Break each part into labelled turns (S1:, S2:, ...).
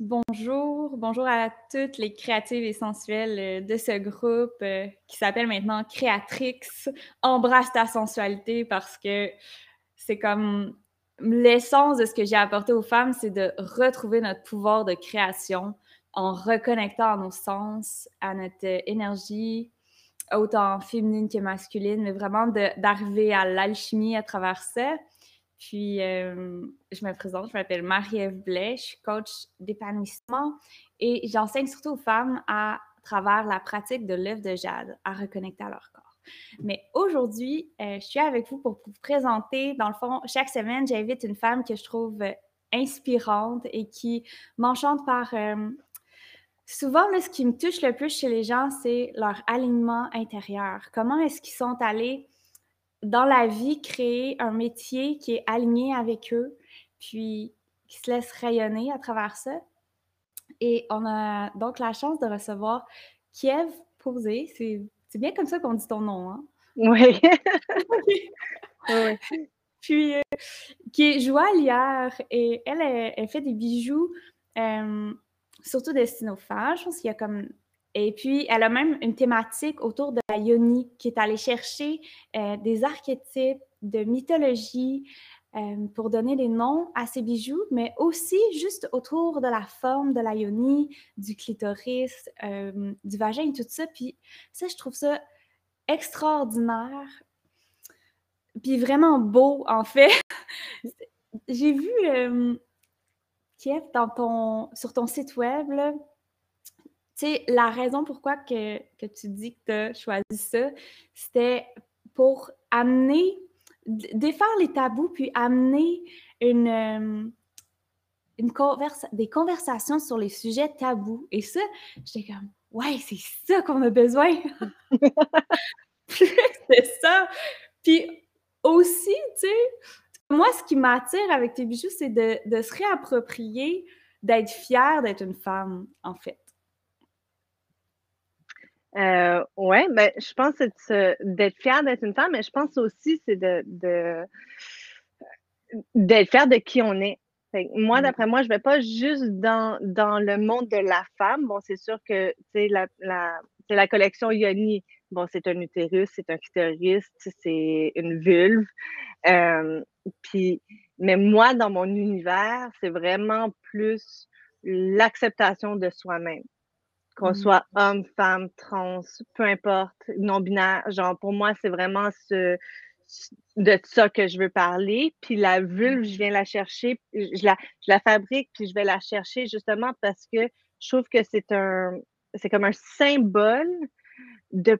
S1: Bonjour, bonjour à toutes les créatives et sensuelles euh, de ce groupe euh, qui s'appelle maintenant Créatrix. Embrasse ta sensualité parce que c'est comme l'essence de ce que j'ai apporté aux femmes, c'est de retrouver notre pouvoir de création en reconnectant à nos sens, à notre énergie, autant féminine que masculine, mais vraiment d'arriver à l'alchimie à travers ça. Puis, euh, je me présente, je m'appelle Marie-Ève Blais, je suis coach d'épanouissement et j'enseigne surtout aux femmes à travers la pratique de l'œuvre de jade, à reconnecter à leur corps. Mais aujourd'hui, euh, je suis avec vous pour vous présenter. Dans le fond, chaque semaine, j'invite une femme que je trouve inspirante et qui m'enchante par. Euh, souvent, ce qui me touche le plus chez les gens, c'est leur alignement intérieur. Comment est-ce qu'ils sont allés dans la vie créer un métier qui est aligné avec eux, puis qui se laisse rayonner à travers ça. Et on a donc la chance de recevoir Kiev Posé. C'est bien comme ça qu'on dit ton nom, hein?
S2: Oui.
S1: oui. Puis, euh, qui est joaillière et elle, elle, fait des bijoux, euh, surtout destinés aux femmes. Je pense qu'il y a comme et puis, elle a même une thématique autour de la yoni, qui est allée chercher euh, des archétypes de mythologie euh, pour donner des noms à ces bijoux, mais aussi juste autour de la forme de la yoni, du clitoris, euh, du vagin et tout ça. Puis ça, je trouve ça extraordinaire, puis vraiment beau, en fait. J'ai vu, Kiev, sur ton site web, là, tu sais, la raison pourquoi que, tu dis que tu as choisi ça, c'était pour amener, défaire les tabous, puis amener une, euh, une des conversations sur les sujets tabous. Et ça, j'étais comme, ouais, c'est ça qu'on a besoin. c'est ça. Puis aussi, tu sais, moi, ce qui m'attire avec tes bijoux, c'est de, de se réapproprier, d'être fière d'être une femme, en fait.
S2: Euh, ouais, ben, je pense que d'être fière d'être une femme, mais je pense aussi c'est de, d'être fière de qui on est. moi, mmh. d'après moi, je vais pas juste dans, dans le monde de la femme. Bon, c'est sûr que la, la, la collection Yoni, bon, c'est un utérus, c'est un clitoris, c'est une vulve. Euh, puis, mais moi, dans mon univers, c'est vraiment plus l'acceptation de soi-même qu'on mmh. soit homme, femme, trans, peu importe, non-binaire. Genre, pour moi, c'est vraiment ce, de ça que je veux parler. Puis la vulve, je viens la chercher, je la, je la fabrique, puis je vais la chercher justement parce que je trouve que c'est un, c'est comme un symbole de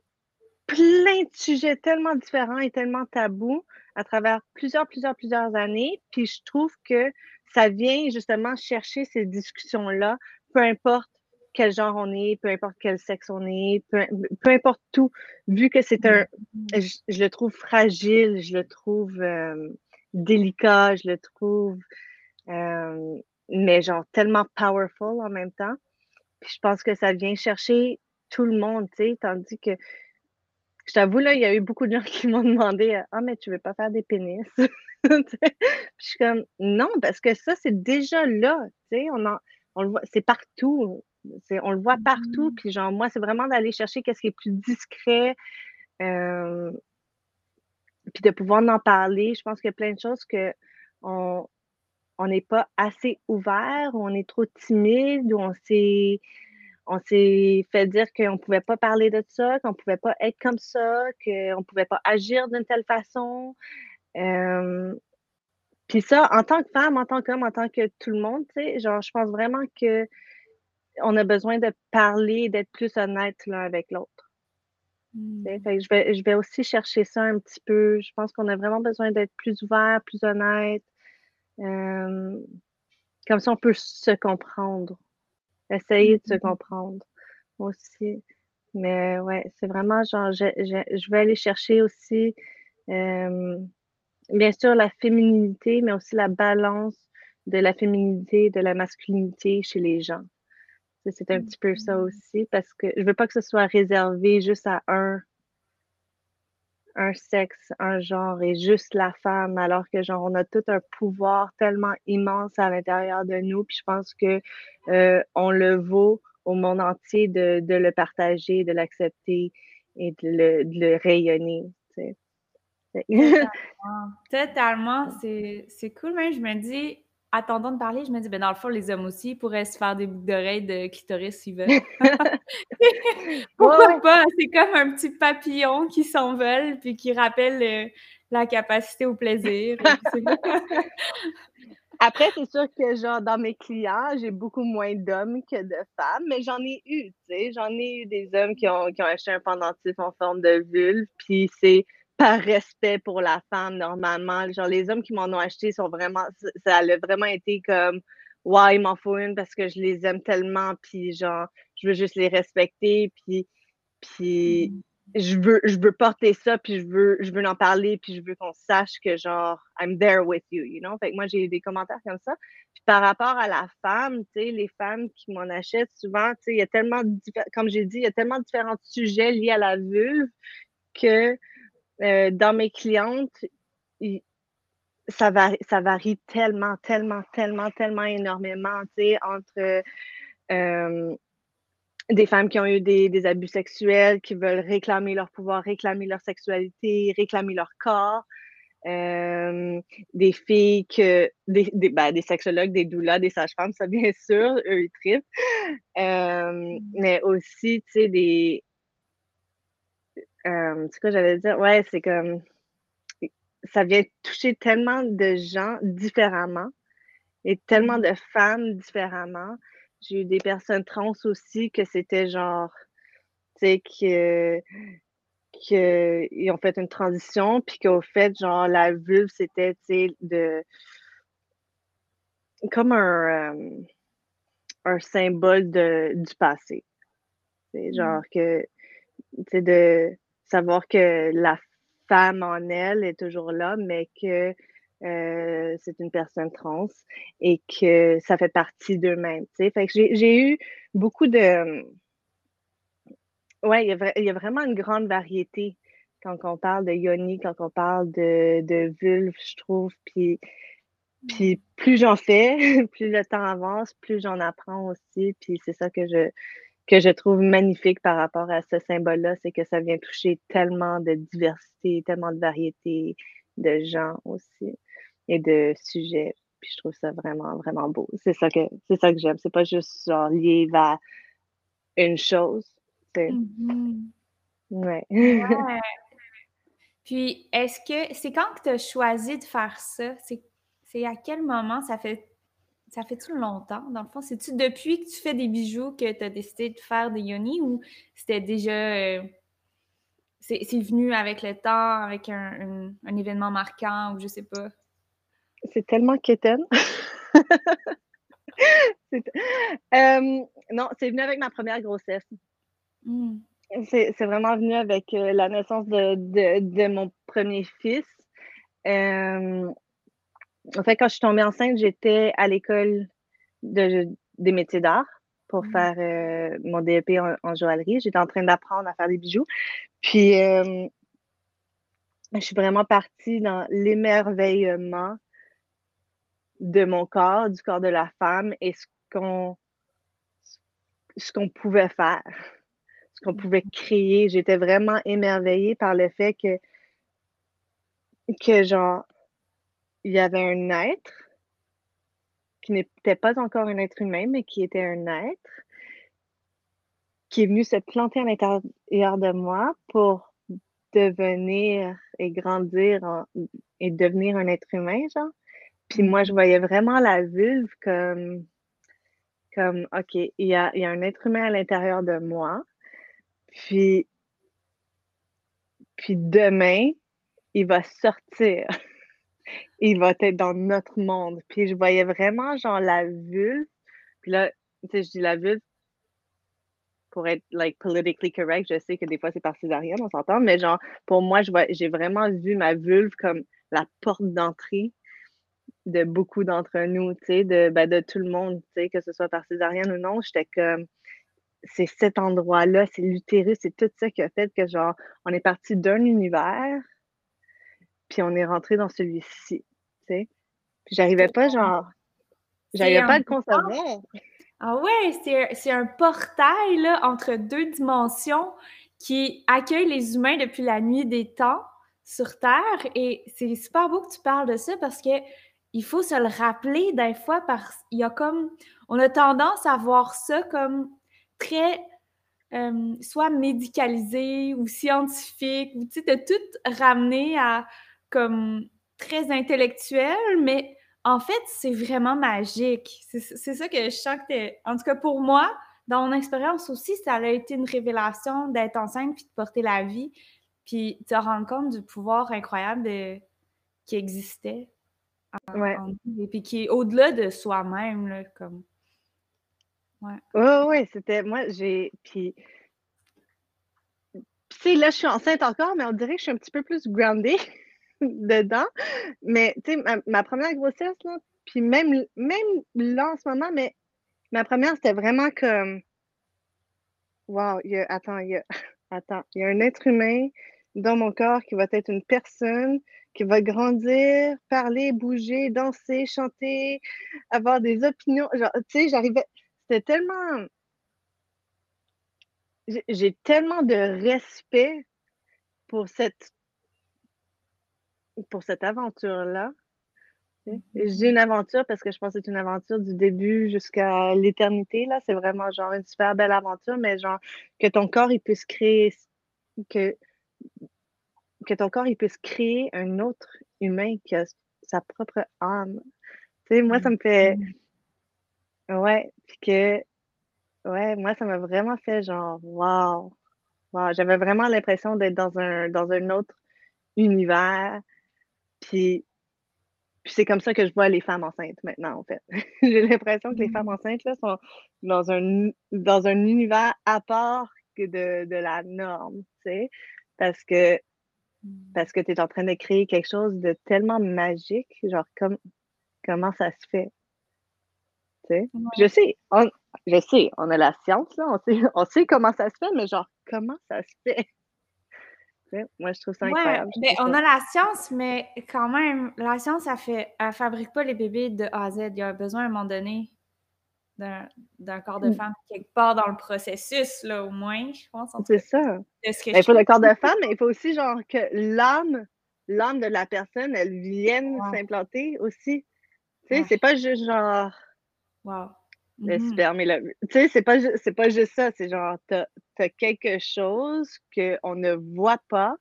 S2: plein de sujets tellement différents et tellement tabous à travers plusieurs, plusieurs, plusieurs années. Puis je trouve que ça vient justement chercher ces discussions-là, peu importe quel genre on est, peu importe quel sexe on est, peu, importe tout, vu que c'est un, mm-hmm. je, le trouve fragile, je le trouve euh, délicat, je le trouve, euh, mais genre tellement powerful en même temps. Puis je pense que ça vient chercher tout le monde, tu sais, tandis que, je t'avoue, là, il y a eu beaucoup de gens qui m'ont demandé Ah, mais tu veux pas faire des pénis? je suis comme Non, parce que ça, c'est déjà là, tu sais, on on le voit, c'est partout on le voit partout. Mmh. Puis genre, moi, c'est vraiment d'aller chercher qu'est-ce qui est plus discret. Euh, puis de pouvoir en parler. Je pense qu'il y a plein de choses que on n'est pas assez ouvert, ou on est trop timide, ou on s'est on s'est fait dire qu'on ne pouvait pas parler de ça, qu'on ne pouvait pas être comme ça, qu'on ne pouvait pas agir d'une telle façon. Euh, puis ça, en tant que femme, en tant qu'homme, en tant que tout le monde, tu sais, genre, je pense vraiment que on a besoin de parler, d'être plus honnête l'un avec l'autre. Mmh. Je, vais, je vais aussi chercher ça un petit peu. Je pense qu'on a vraiment besoin d'être plus ouvert, plus honnête. comme ça, on peut se comprendre. Essayer de se mmh. comprendre aussi. Mais ouais, c'est vraiment genre, je, je, vais aller chercher aussi, bien sûr, la féminité, mais aussi la balance de la féminité et de la masculinité chez les gens. C'est un petit peu ça mmh. aussi parce que je veux pas que ce soit réservé juste à un, un sexe, un genre et juste la femme, alors que genre on a tout un pouvoir tellement immense à l'intérieur de nous. Puis je pense que euh, on le vaut au monde entier de, de le partager, de l'accepter et de le, de le rayonner.
S1: Totalement. C'est cool, même. Je me dis, attendant de parler, je me dis, ben dans le fond, les hommes aussi pourraient se faire des boucles d'oreilles de clitoris s'ils veulent. Pourquoi pas? C'est comme un petit papillon qui s'envole puis qui rappelle euh, la capacité au plaisir.
S2: Après, c'est sûr que, genre, dans mes clients, j'ai beaucoup moins d'hommes que de femmes, mais j'en ai eu, tu sais. J'en ai eu des hommes qui ont, qui ont acheté un pendentif en forme de vulve, puis c'est par respect pour la femme, normalement. Genre, les hommes qui m'en ont acheté sont vraiment, ça a vraiment été comme, ouais, il m'en faut une parce que je les aime tellement, puis genre, je veux juste les respecter, puis, puis mm. je veux, je veux porter ça, puis je veux, je veux en parler, puis je veux qu'on sache que genre, I'm there with you, you know? Fait que moi, j'ai eu des commentaires comme ça. Puis par rapport à la femme, tu sais, les femmes qui m'en achètent souvent, tu sais, il y a tellement, comme j'ai dit, il y a tellement différents sujets liés à la vulve que euh, dans mes clientes, ça, varie, ça varie tellement, tellement, tellement, tellement énormément, tu sais, entre euh, des femmes qui ont eu des, abus sexuels, qui veulent réclamer leur pouvoir, réclamer leur sexualité, réclamer leur corps. Euh, des filles que des, des, ben, des, sexologues, des doulas, des sages-femmes, ça bien sûr, eux ils trippent. Mm. mais aussi, tu sais, des, euh, ce que j'allais dire, ouais, c'est comme ça vient toucher tellement de gens différemment et tellement de femmes différemment. J'ai eu des personnes trans aussi que c'était genre, tu sais, que qu'ils ont fait une transition, puis qu'au fait, genre, la vulve, c'était, tu sais, de... comme un, euh, un symbole de, du passé. C'est genre mm-hmm. que, tu sais, de savoir que la femme en elle est toujours là, mais que euh, c'est une personne trans et que ça fait partie d'eux-mêmes. J'ai eu beaucoup de. Ouais, il y, a vraiment une grande variété quand on parle de yoni, quand on parle de, de vulve, je trouve. Puis, puis plus j'en fais, plus le temps avance, plus j'en apprends aussi. Puis c'est ça que je, que je trouve magnifique par rapport à ce symbole-là, c'est que ça vient toucher tellement de diversité, tellement de variété de gens aussi et de sujets. Puis je trouve ça vraiment, vraiment beau. C'est ça que c'est ça que j'aime. C'est pas juste genre lié à une chose. Mm-hmm.
S1: ouais. Puis est-ce que c'est quand que tu as choisi de faire ça? C'est à quel moment ça fait ça fait-tu longtemps, dans le fond? C'est-tu depuis que tu fais des bijoux que tu as décidé de faire des yoni ou c'était déjà. Euh, c'est venu avec le temps, avec un, événement marquant ou je sais pas?
S2: C'est tellement quétaine. Euh, non, c'est venu avec ma première grossesse. Hmm. C'est vraiment venu avec euh, la naissance de, de, mon premier fils. En fait, quand je suis tombée enceinte, j'étais à l'école de, des métiers d'art pour mmh. faire euh, mon DEP en, joaillerie. J'étais en train d'apprendre à faire des bijoux. Puis, euh, je suis vraiment partie dans l'émerveillement de mon corps, du corps de la femme et ce qu'on ce qu'on pouvait faire, ce qu'on pouvait mmh. créer. J'étais vraiment émerveillée par le fait que, que genre, il y avait un être qui n'était pas encore un être humain, mais qui était un être qui est venu se planter à l'intérieur de moi pour devenir et grandir et devenir un être humain, genre. Puis moi, je voyais vraiment la vulve comme, comme OK, il y a, il y a un être humain à l'intérieur de moi. Puis, puis demain, il va sortir il va être dans notre monde. Puis je voyais vraiment genre la vulve. Puis là, tu sais, je dis la vulve pour être like politically correct. Je sais que des fois c'est par césarienne, on s'entend, mais genre pour moi, j'ai vraiment vu ma vulve comme la porte d'entrée de beaucoup d'entre nous, tu sais, de, ben, de tout le monde, tu sais, que ce soit par césarienne ou non. J'étais comme c'est cet endroit-là, c'est l'utérus, c'est tout ça qui a fait que genre on est parti d'un univers puis on est rentré dans celui-ci, tu sais. Puis j'arrivais pas, genre, j'arrivais pas à le concevoir.
S1: Ah ouais, c'est un portail là, entre deux dimensions qui accueille les humains depuis la nuit des temps sur Terre. Et c'est super beau que tu parles de ça parce que il faut se le rappeler des fois parce qu'il y a comme on a tendance à voir ça comme très euh, soit médicalisé ou scientifique ou tu sais de tout ramener à comme très intellectuel mais en fait c'est vraiment magique c'est ça que je sens que en tout cas pour moi dans mon expérience aussi ça a été une révélation d'être enceinte puis de porter la vie puis te rendre compte du pouvoir incroyable qui existait et puis qui est au-delà de soi-même, comme.
S2: Ouais. Oui, oui, c'était. Moi, j'ai. Puis. Tu sais, là, je suis enceinte encore, mais on dirait que je suis un petit peu plus groundée dedans. Mais, tu sais, ma, première grossesse, là, puis même, même là, en ce moment, mais ma première, c'était vraiment comme. Wow, y a. Attends, il y a. Attends, il y a un être humain dans mon corps qui va être une personne qui va grandir, parler, bouger, danser, chanter, avoir des opinions. Genre, tu sais, j'arrivais. C'était tellement. J'ai tellement de respect pour cette pour cette aventure-là. Mm-hmm. J'ai une aventure parce que je pense que c'est une aventure du début jusqu'à l'éternité. Là, c'est vraiment genre une super belle aventure, mais genre que ton corps il puisse créer que que ton corps il puisse créer un autre humain qui a sa propre âme. Tu sais, moi, ça me fait. Mm. Ouais, puis que. Ouais, moi, ça m'a vraiment fait genre, waouh! Wow. J'avais vraiment l'impression d'être dans un, dans un autre univers. Puis, puis c'est comme ça que je vois les femmes enceintes maintenant, en fait. J'ai l'impression que les femmes mm. enceintes là, sont dans un, dans un univers à part que de, de la norme, tu sais. Parce que parce que tu es en train de créer quelque chose de tellement magique, genre comme, comment ça se fait. Je sais, on, je sais, on a la science, là, on, sait, on sait comment ça se fait, mais genre, comment ça se fait? Moi, je trouve ça incroyable.
S1: Ben, on a la science, mais quand même, la science, elle fait, elle fabrique pas les bébés de A à Z. Il y a besoin à un moment donné d'un corps de mm. femme quelque part dans le processus, là, au moins, je pense.
S2: C'est ça. il faut le corps de femme, mais il faut aussi, genre, que l'âme, l'âme de la personne, elle vienne s'implanter aussi. Tu sais, c'est pas juste genre.
S1: Wow.
S2: Le mm-hmm. Tu sais, c'est pas, c'est pas juste ça. C'est genre, t'as as quelque chose qu'on ne voit pas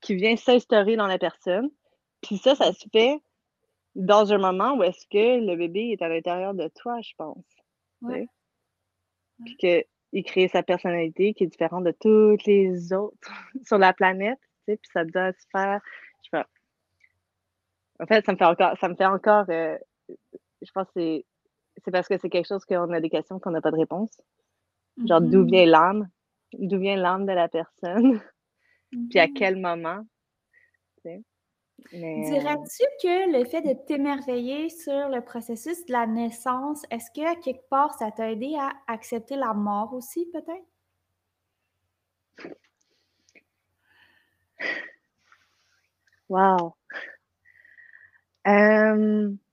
S2: qui vient s'instaurer dans la personne. Puis ça, ça se fait dans un moment où est-ce que le bébé est à l'intérieur de toi, je pense. Ouais. Puis qu'il crée sa personnalité qui est différente de toutes les autres sur la planète, tu sais, puis ça doit se faire, je sais pas. En fait, ça me fait encore, ça me fait encore, euh, je pense que c'est parce que c'est quelque chose qu'on a des questions qu'on n'a pas de réponse. Genre, d'où mm-hmm. vient l'âme? D'où vient l'âme de la personne? Puis à mm-hmm. quel moment? Tu sais?
S1: Dirais-tu que le fait de t'émerveiller sur le processus de la naissance, est-ce que quelque part ça t'a aidé à accepter la mort aussi, peut-être?
S2: Wow!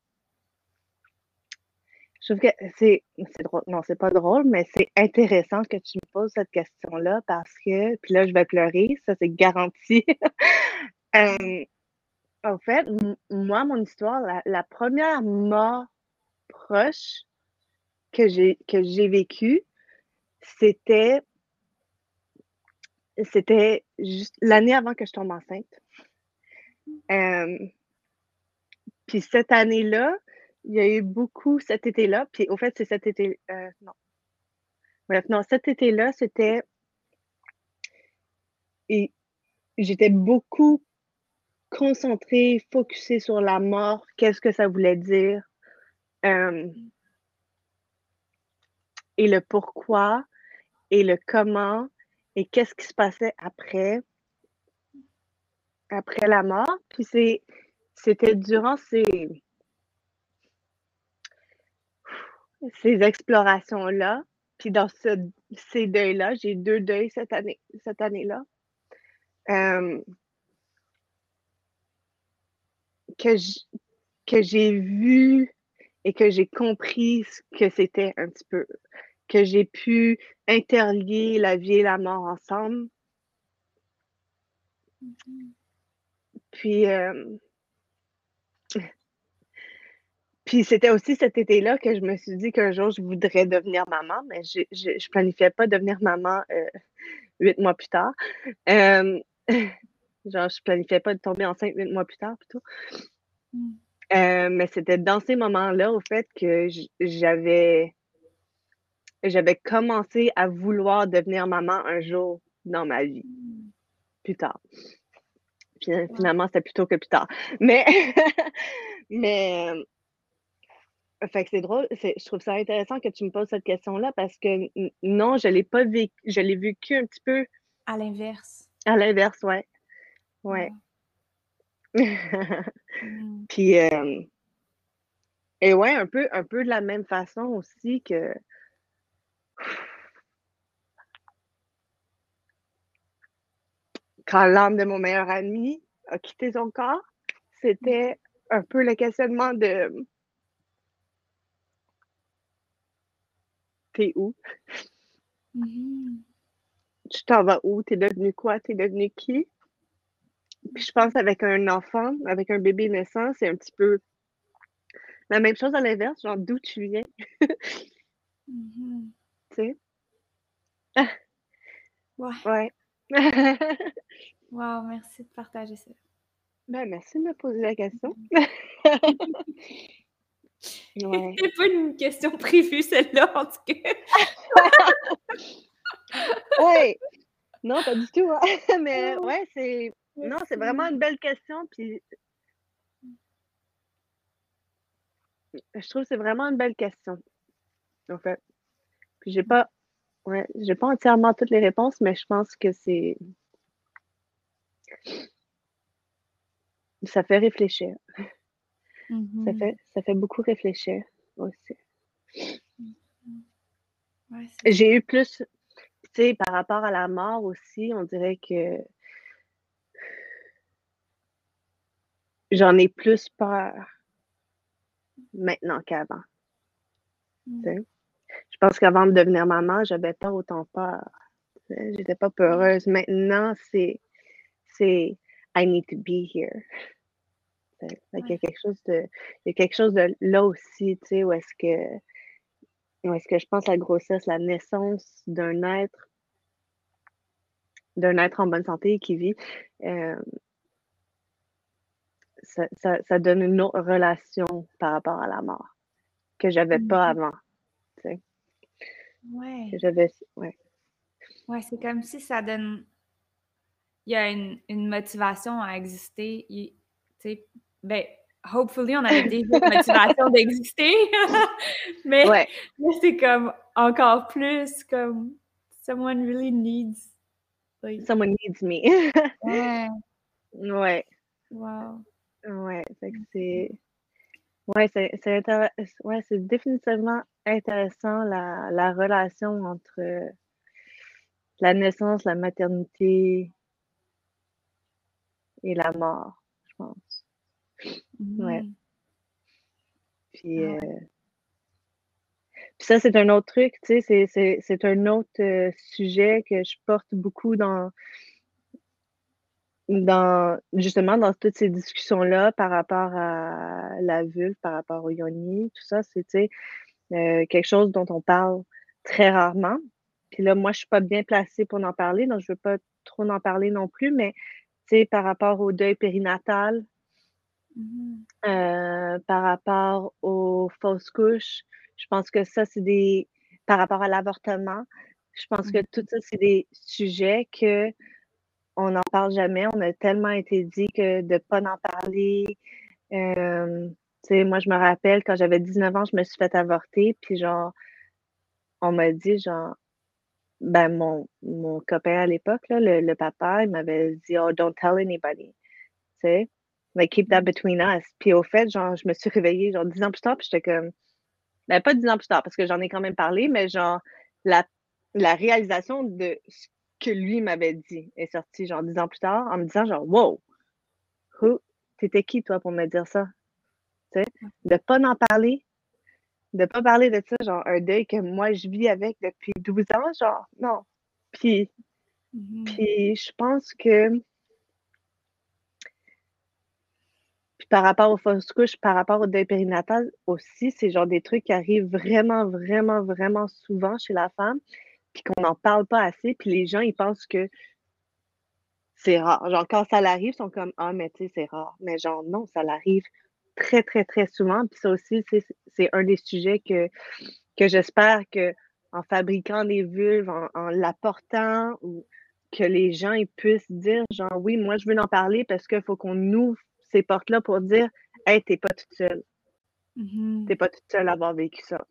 S2: je trouve que c'est drôle. Non, c'est pas drôle, mais c'est intéressant que tu me poses cette question-là parce que, puis là, je vais pleurer, ça c'est garanti. En fait, moi, mon histoire, la, première mort proche que j'ai que j'ai vécue, c'était c'était juste l'année avant que je tombe enceinte. puis cette année-là, il y a eu beaucoup cet été-là. Puis au fait, c'est cet été. Euh, non. Bref, non, cet été-là, c'était. J'étais beaucoup concentré, focusé sur la mort, qu'est-ce que ça voulait dire, euh, et le pourquoi, et le comment, et qu'est-ce qui se passait après, après la mort. Puis c'est, c'était durant ces, ces explorations-là, puis dans ce, ces deuils-là, j'ai deux deuils cette année, cette année-là. Euh, que que j'ai vu et que j'ai compris ce que c'était un petit peu, que j'ai pu interlier la vie et la mort ensemble. Mm-hmm. Puis, euh, puis c'était aussi cet été-là que je me suis dit qu'un jour, je voudrais devenir maman, mais je ne planifiais pas devenir maman euh, huit mois plus tard. Euh, genre, je planifiais pas de tomber enceinte huit mois plus tard, plutôt. Mm. Euh, mais c'était dans ces moments-là, au fait, que j'avais j'avais commencé à vouloir devenir maman un jour dans ma vie. Plus tard. finalement, c'était plutôt que plus tard. Mais, mais, fait que c'est drôle, je trouve ça intéressant que tu me poses cette question-là parce que non, je l'ai pas vécu, je l'ai vécu un petit peu.
S1: À l'inverse.
S2: À l'inverse, ouais. Ouais. Mmh. Puis, euh, et ouais, un peu, un peu de la même façon aussi que. Quand l'âme de mon meilleur ami a quitté son corps, c'était un peu le questionnement de T'es où? Mmh tu t'en vas où? T'es devenu quoi? T'es devenu qui? Puis je pense avec un enfant, avec un bébé naissant, c'est un petit peu la même chose à l'inverse, genre d'où tu viens.
S1: Mm-hmm.
S2: Tu sais?
S1: Ouais.
S2: Ouais.
S1: wow, merci de partager ça.
S2: Ben, merci de me poser la question.
S1: Ouais. C'est pas une question prévue, celle-là, en tout cas.
S2: ouais. Non, pas du tout. Hein. Mais ouais, c'est non, c'est vraiment une belle question. Puis je trouve que c'est vraiment une belle question. En fait. Puis j'ai pas. Ouais, j'ai pas entièrement toutes les réponses, mais je pense que c'est. Ça fait réfléchir. Ça,
S1: mm-hmm.
S2: fait, ça fait beaucoup réfléchir aussi. j'ai eu plus, tu sais, par rapport à la mort aussi, on dirait que j'en ai plus peur maintenant qu'avant. Mmh. Je pense qu'avant de devenir maman, j'avais pas autant peur. J'étais pas peureuse. Maintenant, c'est c'est I need to be here. Il y a quelque chose de il y a quelque chose de là aussi, tu sais, où est-ce que où est-ce que je pense la grossesse, la naissance d'un être d'un être en bonne santé qui vit, euh, ça, donne une autre relation par rapport à la mort que j'avais pas
S1: mmh
S2: avant. Tu sais.
S1: Ouais.
S2: Que j'avais. Ouais.
S1: Ouais, c'est comme si ça donne. Il y a une, une motivation à exister. Tu sais, ben, hopefully, on avait déjà une motivation d'exister. mais,
S2: ouais.
S1: c'est comme encore plus comme someone really needs.
S2: Someone needs me.
S1: ouais.
S2: Ouais.
S1: Wow.
S2: Ouais, c'est. Ouais, c'est ouais, c'est définitivement intéressant la, la relation entre la naissance, la maternité et la mort. Ouais. Puis, ah euh, puis ça, c'est un autre truc, tu sais, c'est un autre euh, sujet que je porte beaucoup dans, dans justement dans toutes ces discussions-là par rapport à la vulve, par rapport au yoni, tout ça, c'est euh, quelque chose dont on parle très rarement. Puis là, moi, je suis pas bien placée pour en parler, donc je veux pas trop en parler non plus, mais par rapport au deuil périnatal,
S1: mmh
S2: euh, par rapport aux fausses couches, je pense que ça, c'est des. Par rapport à l'avortement, je pense que tout ça, c'est des sujets que on n'en parle jamais. On a tellement été dit que de ne pas en parler. Euh, moi, je me rappelle quand j'avais 19 ans, je me suis fait avorter, puis genre, on m'a dit, genre, ben, mon, mon copain à l'époque, le, le, papa, il m'avait dit, oh, don't tell anybody. Tu sais, like, keep that between us. Puis au fait, genre, je me suis réveillée, genre, 10 ans plus tard, puis j'étais comme, ben, pas 10 ans plus tard, parce que j'en ai quand même parlé, mais genre, la, la réalisation de que lui m'avait dit est sorti genre dix ans plus tard en me disant genre wow, who, t'étais qui, toi, pour me dire ça? Tu sais, de pas en parler, de pas parler de ça, genre un deuil que moi, je vis avec depuis 12 ans, genre, non. Puis,
S1: Mhm.
S2: puis je pense que par rapport aux fausses couches, par rapport au deuil aussi, c'est genre des trucs qui arrivent vraiment, vraiment, vraiment souvent chez la femme, puis qu'on n'en parle pas assez, puis les gens, ils pensent que c'est rare. Genre, quand ça l'arrive, ils sont comme Ah, mais tu sais, c'est rare. Mais genre, non, ça l'arrive très, très, très souvent. Puis ça aussi, c'est un des sujets que, j'espère que en fabriquant des vulves, en, en l'apportant, ou que les gens ils puissent dire genre oui, moi je veux en parler parce qu'il faut qu'on ouvre ces portes-là pour dire Hey, t'es pas toute seule.
S1: Mhm.
S2: T'es pas toute seule à avoir vécu ça.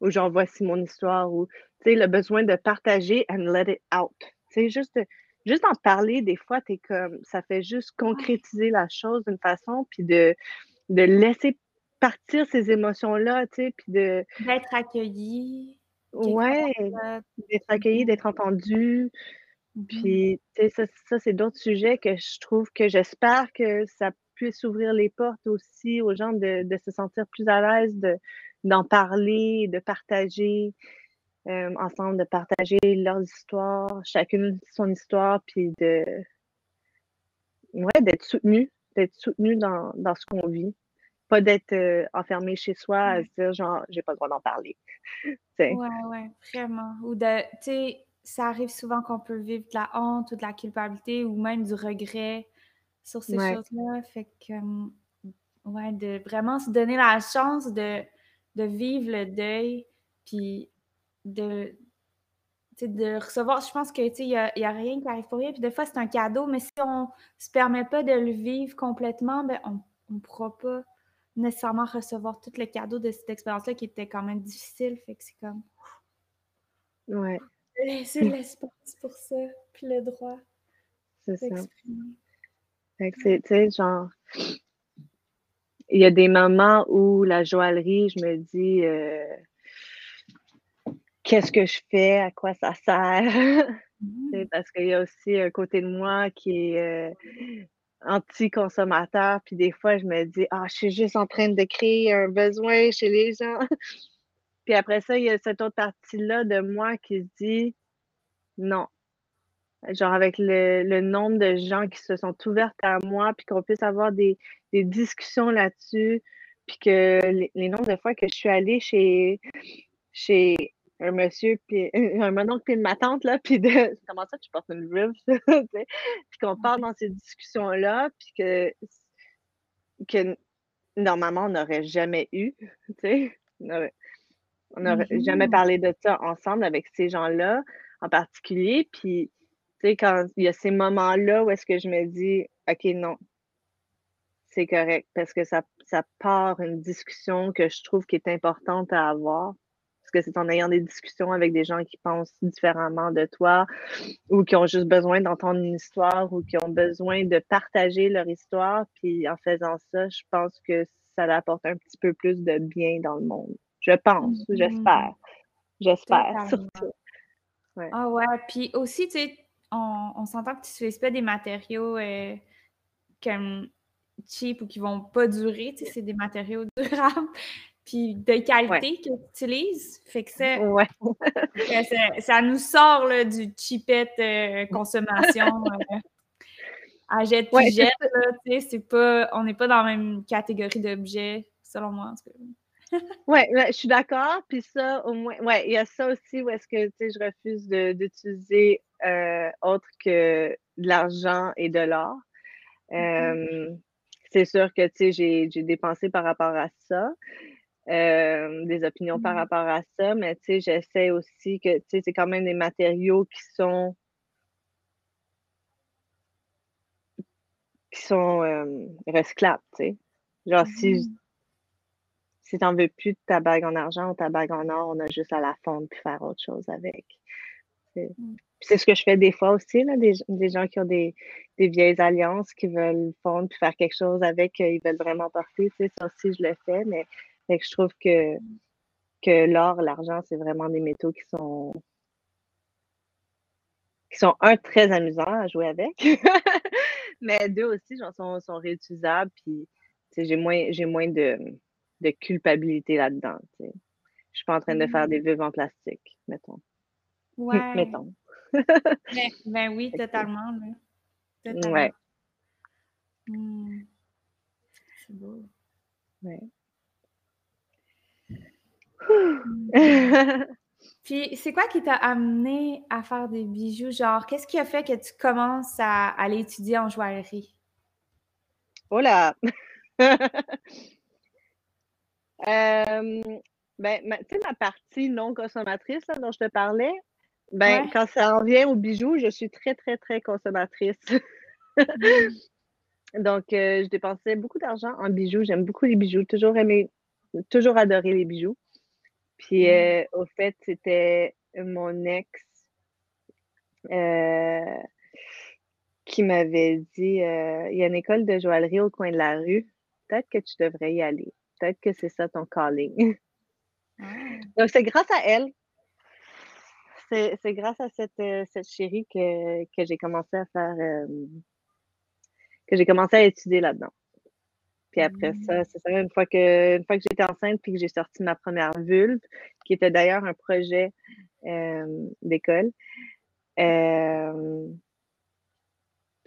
S2: Ou genre voici mon histoire, ou tu sais, le besoin de partager and let it out. Tu sais, juste, juste en parler, des fois, t'es comme ça fait juste concrétiser la chose d'une façon, puis de, de laisser partir ces émotions-là, tu sais, puis de
S1: D'être accueilli.
S2: ouais, d'être accueilli, d'être entendu.
S1: Mhm.
S2: Puis, tu sais, ça, ça c'est d'autres sujets que je trouve que j'espère que ça puisse ouvrir les portes aussi aux gens de, de se sentir plus à l'aise de, d'en parler, de partager euh, ensemble, de partager leurs histoires, chacune son histoire, puis de, ouais, d'être soutenu, d'être soutenu dans, dans ce qu'on vit. Pas d'être euh, enfermé chez soi à
S1: Ouais.
S2: se dire, genre, j'ai pas le droit d'en parler. Tu sais?
S1: Ouais, ouais, vraiment. Ou de, tu sais, ça arrive souvent qu'on peut vivre de la honte ou de la culpabilité ou même du regret sur ces
S2: Ouais.
S1: choses-là. Fait que, euh, ouais, de vraiment se donner la chance de, de vivre le deuil, puis de, de recevoir. Je pense que, tu sais, il n'y a, rien qui arrive pour rien. Puis des fois, c'est un cadeau, mais si on se permet pas de le vivre complètement, ben, on ne pourra pas nécessairement recevoir tout le cadeau de cette expérience-là qui était quand même difficile. Fait que c'est comme
S2: Ouais,
S1: laisser l'espace pour ça, puis le droit
S2: c'est ça.
S1: d'exprimer.
S2: Fait que c'est, tu sais, genre, il y a des moments où la joaillerie, je me dis, euh, qu'est-ce que je fais, à quoi ça sert?
S1: Mhm.
S2: parce qu'il y a aussi un côté de moi qui est euh, anti-consommateur, puis des fois, je me dis, ah, je suis juste en train de créer un besoin chez les gens. Puis après ça, il y a cette autre partie-là de moi qui se dit, non. Genre avec le, nombre de gens qui se sont ouvertes à moi, puis qu'on puisse avoir des, discussions là-dessus, puis que les, les nombres de fois que je suis allée chez, chez un monsieur, puis un mon oncle, puis ma tante, là, puis de comment ça tu portes une sais? puis qu'on parle dans ces discussions-là, puis que, que normalement, on n'aurait jamais eu, tu sais? On on n'aurait jamais parlé de ça ensemble avec ces gens-là en particulier. Puis, tu sais, quand il y a ces moments-là où est-ce que je me dis, OK, non, c'est correct, parce que ça, ça part une discussion que je trouve qui est importante à avoir. Parce que c'est en ayant des discussions avec des gens qui pensent différemment de toi ou qui ont juste besoin d'entendre une histoire ou qui ont besoin de partager leur histoire. Puis en faisant ça, je pense que ça apporte un petit peu plus de bien dans le monde. Je pense, j'espère. J'espère
S1: Totalement.
S2: surtout. Ouais.
S1: Ah ouais, puis aussi, tu sais, on, on s'entend que tu n'utilises pas des matériaux euh, comme cheap ou qui vont pas durer, tu sais, c'est des matériaux durables, puis de qualité que tu utilises. Fait que ça,
S2: Ouais.
S1: que ça, ça nous sort là, du cheapette euh, consommation euh, à jette
S2: Ouais, c'est
S1: jette, là, tu sais, c'est pas, on n'est pas dans la même catégorie d'objets, selon moi, en tout cas.
S2: Ouais, je suis d'accord. Puis ça, au moins, ouais, il y a ça aussi où est-ce que, tu sais, je refuse d'utiliser euh, autre que de l'argent et de l'or. C'est sûr que, tu sais, j'ai dépensé par rapport à ça, euh, des opinions par
S1: Mhm.
S2: rapport à ça, mais tu sais, j'essaie aussi que, tu sais, c'est quand même des matériaux qui sont qui sont recyclables, tu sais. Genre, si t'en veux plus de ta bague en argent ou ta bague en or, on a juste à la fondre puis faire autre chose avec. C'est
S1: Mm.
S2: ce que je fais des fois aussi, là, des, des gens qui ont des, des vieilles alliances, qui veulent fondre puis faire quelque chose avec, qu'ils veulent vraiment porter, tu sais, ça aussi, je le fais, mais fait que je trouve que, que l'or, l'argent, c'est vraiment des métaux qui sont qui sont, un, très amusants à jouer avec, Mais deux aussi, genre, sont, sont réutilisables. Puis, j'ai moins, j'ai moins de, de culpabilité là-dedans. Je suis pas en train de faire des mmh. vulves en plastique, mettons.
S1: Ouais.
S2: mettons.
S1: ben, ben, oui, totalement. Là.
S2: totalement. Ouais.
S1: Mmh. C'est beau.
S2: Ouais.
S1: Mmh. Puis, c'est quoi qui t'a amené à faire des bijoux? Genre, qu'est-ce qui a fait que tu commences à aller étudier en joaillerie?
S2: Oh là! Euh, ben, tu sais, ma partie non consommatrice dont je te parlais, ben, quand ça en vient aux bijoux, je suis très, très, très consommatrice. Mm. Donc, euh, je dépensais beaucoup d'argent en bijoux. J'aime beaucoup les bijoux. Toujours aimé, toujours adoré les bijoux. Puis, mm. euh, au fait, c'était mon ex qui m'avait dit il y a une école de joaillerie au coin de la rue. Peut-être que tu devrais y aller. Peut-être que c'est ça ton calling. Ah. Donc, c'est grâce à elle. C'est grâce à cette, euh, cette chérie que, que j'ai commencé à faire, euh, que j'ai commencé à étudier là-dedans. Puis après ça, mm. c'est ça, une fois que, une fois que j'étais enceinte puis que j'ai sorti ma première vulve, qui était d'ailleurs un projet euh, d'école,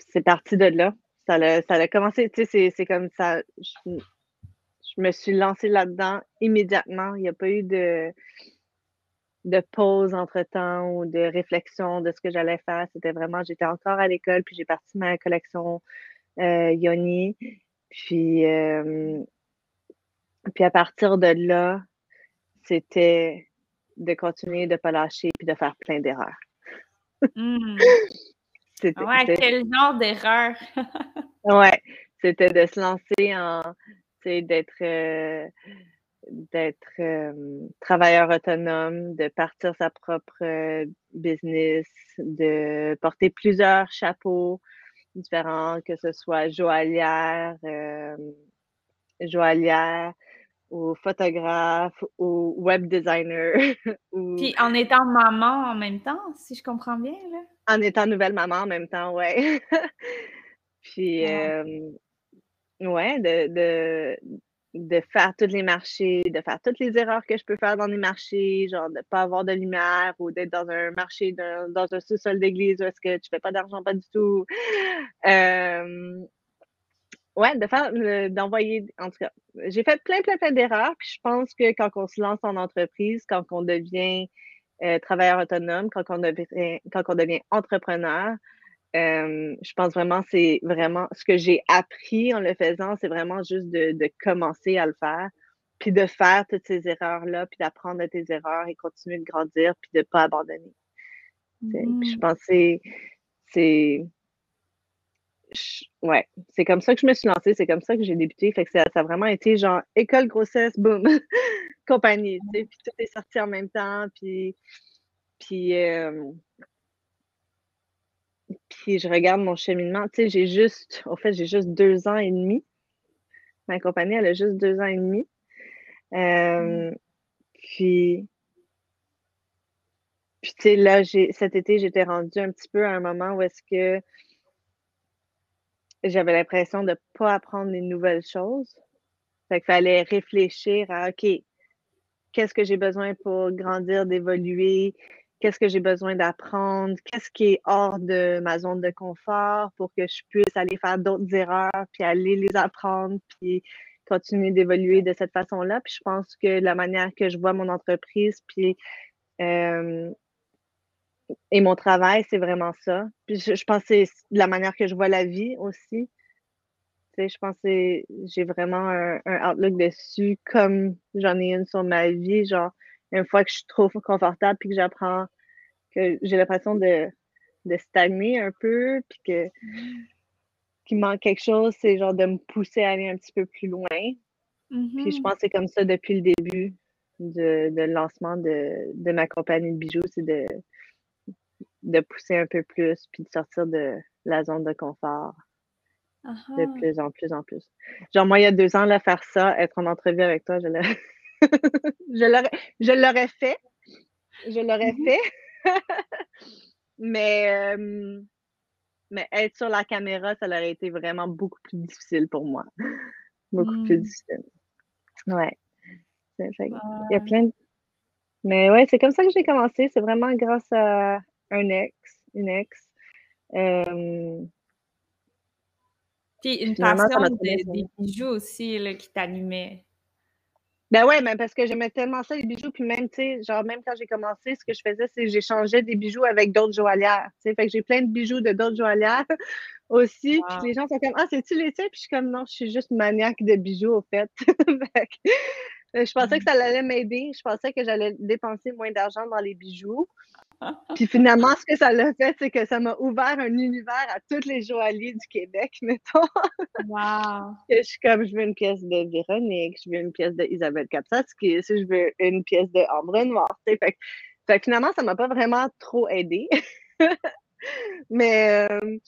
S2: c'est parti de là. Ça a, ça a commencé, tu sais, c'est comme ça je me suis lancée là-dedans immédiatement. Il n'y a pas eu de, de pause entre-temps ou de réflexion de ce que j'allais faire. C'était vraiment, j'étais encore à l'école, puis j'ai parti ma collection euh, Yoni. Puis, euh, puis à partir de là, c'était de continuer de ne pas lâcher puis de faire plein d'erreurs.
S1: Mmh. ouais, quel genre d'erreur?
S2: ouais, c'était de se lancer en, d'être euh, d'être euh, travailleur autonome, de partir sa propre euh, business, de porter plusieurs chapeaux différents, que ce soit joaillière, joaillière ou photographe ou web designer.
S1: Puis en étant maman en même temps, si je comprends bien, là?
S2: En étant nouvelle maman en même temps, ouais. Puis, Ouais, de, de, de faire tous les marchés, de faire toutes les erreurs que je peux faire dans les marchés, genre de ne pas avoir de lumière ou d'être dans un marché, dans un sous-sol d'église où est-ce que tu fais pas d'argent, pas du tout. Euh, ouais, de faire, d'envoyer, en tout cas, j'ai fait plein, plein, plein d'erreurs. Puis je pense que quand on se lance en entreprise, quand on devient euh, travailleur autonome, quand on devient, quand on devient entrepreneur, je pense vraiment c'est vraiment ce que j'ai appris en le faisant, c'est vraiment juste de, de, commencer à le faire, puis de faire toutes ces erreurs-là, puis d'apprendre de tes erreurs et continuer de grandir, puis de ne pas abandonner. je mmh. pense que c'est. Ouais, c'est comme ça que je me suis lancée, c'est comme ça que j'ai débuté. Fait que ça, ça, a vraiment été genre école, grossesse, boum, compagnie, puis tout est sorti en même temps, puis. Puis. Puis je regarde mon cheminement. Tu sais, j'ai juste, en fait, j'ai juste deux ans et demi. Ma compagnie, elle a juste deux ans et demi. Euh, puis, puis tu sais, là, cet été, j'étais rendue un petit peu à un moment où est-ce que j'avais l'impression de ne pas apprendre les nouvelles choses. Fait qu'il fallait réfléchir à, OK, qu'est-ce que j'ai besoin pour grandir, d'évoluer? Qu'est-ce que j'ai besoin d'apprendre, qu'est-ce qui est hors de ma zone de confort pour que je puisse aller faire d'autres erreurs, puis aller les apprendre, puis continuer d'évoluer de cette façon-là. Puis je pense que la manière que je vois mon entreprise, puis euh, et mon travail, c'est vraiment ça. Puis je, pense que c'est la manière que je vois la vie aussi. Tu sais, je pense que j'ai vraiment un, un, outlook dessus comme j'en ai une sur ma vie. Genre, une fois que je suis trop confortable puis que j'apprends, que j'ai l'impression de, de stagner un peu, puis que qu'il manque quelque chose, c'est genre de me pousser à aller un petit peu plus loin. Puis je mm-hmm. pense que c'est comme ça depuis le début de, de lancement de, de, ma compagnie de bijoux, c'est de, de pousser un peu plus, puis de sortir de la zone de confort. De plus en plus en plus. Genre, moi, il y a deux ans, là, faire ça, être en entrevue avec toi, je l'ai. je l'aurais fait. Je l'aurais mm-hmm. fait. mais, mais être sur la caméra, ça aurait été vraiment beaucoup plus difficile pour moi. beaucoup plus
S1: Mmh.
S2: difficile. Ouais. Il y a
S1: Ouais.
S2: plein de mais ouais, c'est comme ça que j'ai commencé. C'est vraiment grâce à un ex, une ex. Hem
S1: Puis une passion
S2: m'a
S1: de
S2: tourné
S1: des bijoux aussi là, qui t'animait.
S2: Ben ouais, mais parce que j'aimais tellement ça les bijoux, puis même, tu sais, genre même quand j'ai commencé, ce que je faisais, c'est que j'échangeais des bijoux avec d'autres joaillières? Fait que j'ai plein de bijoux de d'autres joaillières aussi, puis les gens sont comme: «Ah, c'est-tu les tiens?» Puis je suis comme: «Non, je suis juste maniaque de bijoux, au fait». Fait que, heu, je pensais que ça allait m'aider, je pensais que j'allais dépenser moins d'argent dans les bijoux. Puis finalement, ce que ça l'a fait, c'est que ça m'a ouvert un univers à tous les joailliers du Québec, mettons.
S1: Wow!
S2: Que je suis comme: «Je veux une pièce de Véronique, je veux une pièce d'Isabelle Capsatzky, si je veux une pièce de Ambre Noire», tu sais? Fait que fait que finalement, ça m'a pas vraiment trop aidée. Mais, hem,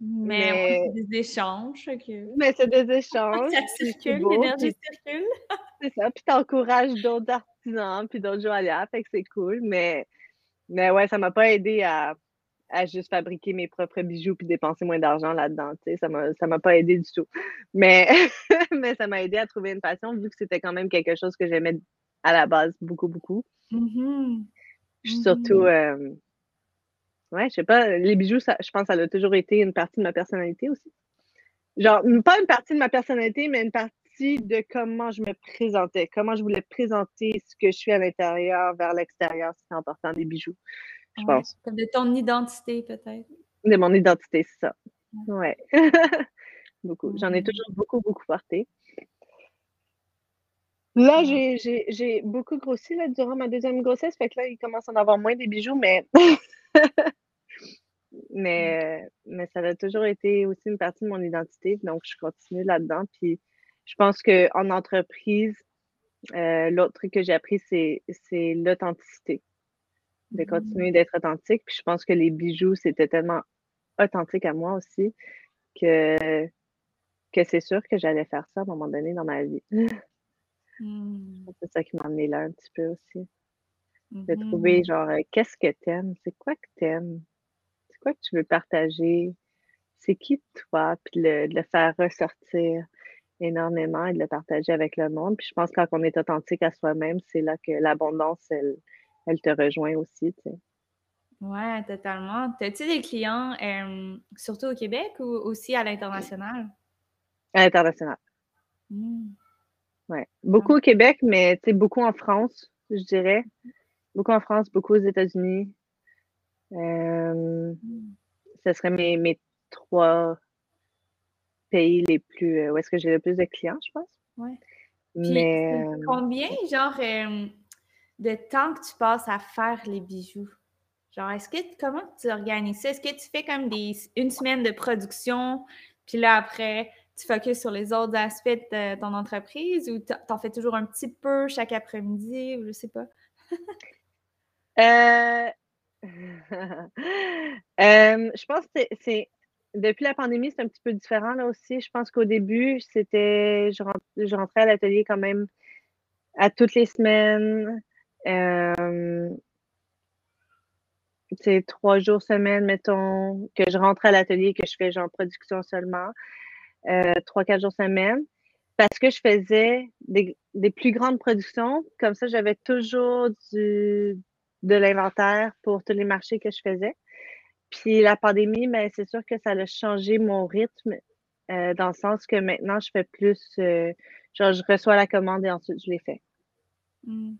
S1: Mais
S2: mais
S1: ouais, c'est des échanges, que
S2: mais c'est des échanges,
S1: ça circule, l'énergie circule.
S2: c'est ça, puis tu encourages d'autres artisans, puis d'autres joaillières, fait que c'est cool, mais mais ouais, ça m'a pas aidée à à juste fabriquer mes propres bijoux puis dépenser moins d'argent là-dedans? Ça m'a ça m'a pas aidée du tout. Mais mais ça m'a aidée à trouver une passion vu que c'était quand même quelque chose que j'aimais à la base beaucoup, beaucoup.
S1: Mmh
S2: Puis
S1: mh.
S2: surtout,
S1: Mmh
S2: hem ouais, je sais pas, les bijoux, ça je pense ça a toujours été une partie de ma personnalité aussi. Genre, pas une partie de ma personnalité, mais une partie de comment je me présentais, comment je voulais présenter ce que je suis à l'intérieur vers l'extérieur, c'était en portant des bijoux, je
S1: Ouais,
S2: pense.
S1: comme de ton identité peut-être?
S2: De mon identité, c'est ça.
S1: Ouais.
S2: Beaucoup. J'en ai toujours beaucoup, beaucoup porté. Là, j'ai beaucoup grossi, là, durant ma 2e grossesse, fait que là, il commence à en avoir moins des bijoux, mais mais heu, mais ça a toujours été aussi une partie de mon identité, donc je continue là-dedans. Puis je pense qu'en entreprise, heu, l'autre truc que j'ai appris, c'est l'authenticité. De
S1: Mmh.
S2: continuer d'être authentique, puis je pense que les bijoux, c'était tellement authentique à moi aussi que que c'est sûr que j'allais faire ça à un moment donné dans ma vie.
S1: Mmh.
S2: C'est ça qui m'a amenée là un petit peu aussi. De
S1: Mmh
S2: trouver genre, heu, qu'est-ce que tu aimes? C'est quoi que tu aimes? C'est quoi que tu veux partager? C'est qui toi? Puis le de le faire ressortir énormément et de le partager avec le monde. Puis je pense quand on est authentique à soi-même, c'est là que l'abondance, elle elle te rejoint aussi, tu sais.
S1: Ouais, totalement. T'as-tu des clients, surtout au Québec ou aussi à l'international?
S2: À l'international.
S1: Mmh.
S2: Ouais. Beaucoup au Québec, mais tu sais, beaucoup en France, je dirais. Beaucoup en France, beaucoup aux États-Unis.
S1: Mmh.
S2: ce serait mes mes 3 pays les plus, heu, où est-ce que j'ai le plus de clients, je pense.
S1: Ouais. Puis
S2: Mais, hem
S1: combien genre, hem, de temps que tu passes à faire les bijoux? Genre, est-ce que comment tu organises ça? Est-ce que tu fais comme des une semaine de production, puis là après, tu focuses sur les autres aspects de ton entreprise ou tu en tu en fais toujours un petit peu chaque après-midi ou je sais pas?
S2: Heu, hem, je pense que c'est depuis la pandémie, c'est un petit peu différent là aussi. Je pense qu'au début, c'était je ren je rentrais à l'atelier quand même à toutes les semaines, tu sais, 3 jours semaine, mettons, que je rentre à l'atelier, que je fais genre production seulement, heu, 3-4 jours semaine. Parce que je faisais des plus grandes productions, comme ça, j'avais toujours de l'inventaire pour tous les marchés que je faisais. Puis la pandémie, ben, c'est sûr que ça a changé mon rythme, heu, dans le sens que maintenant je fais plus, heu, genre je reçois la commande et ensuite je les fais.
S1: Mmh.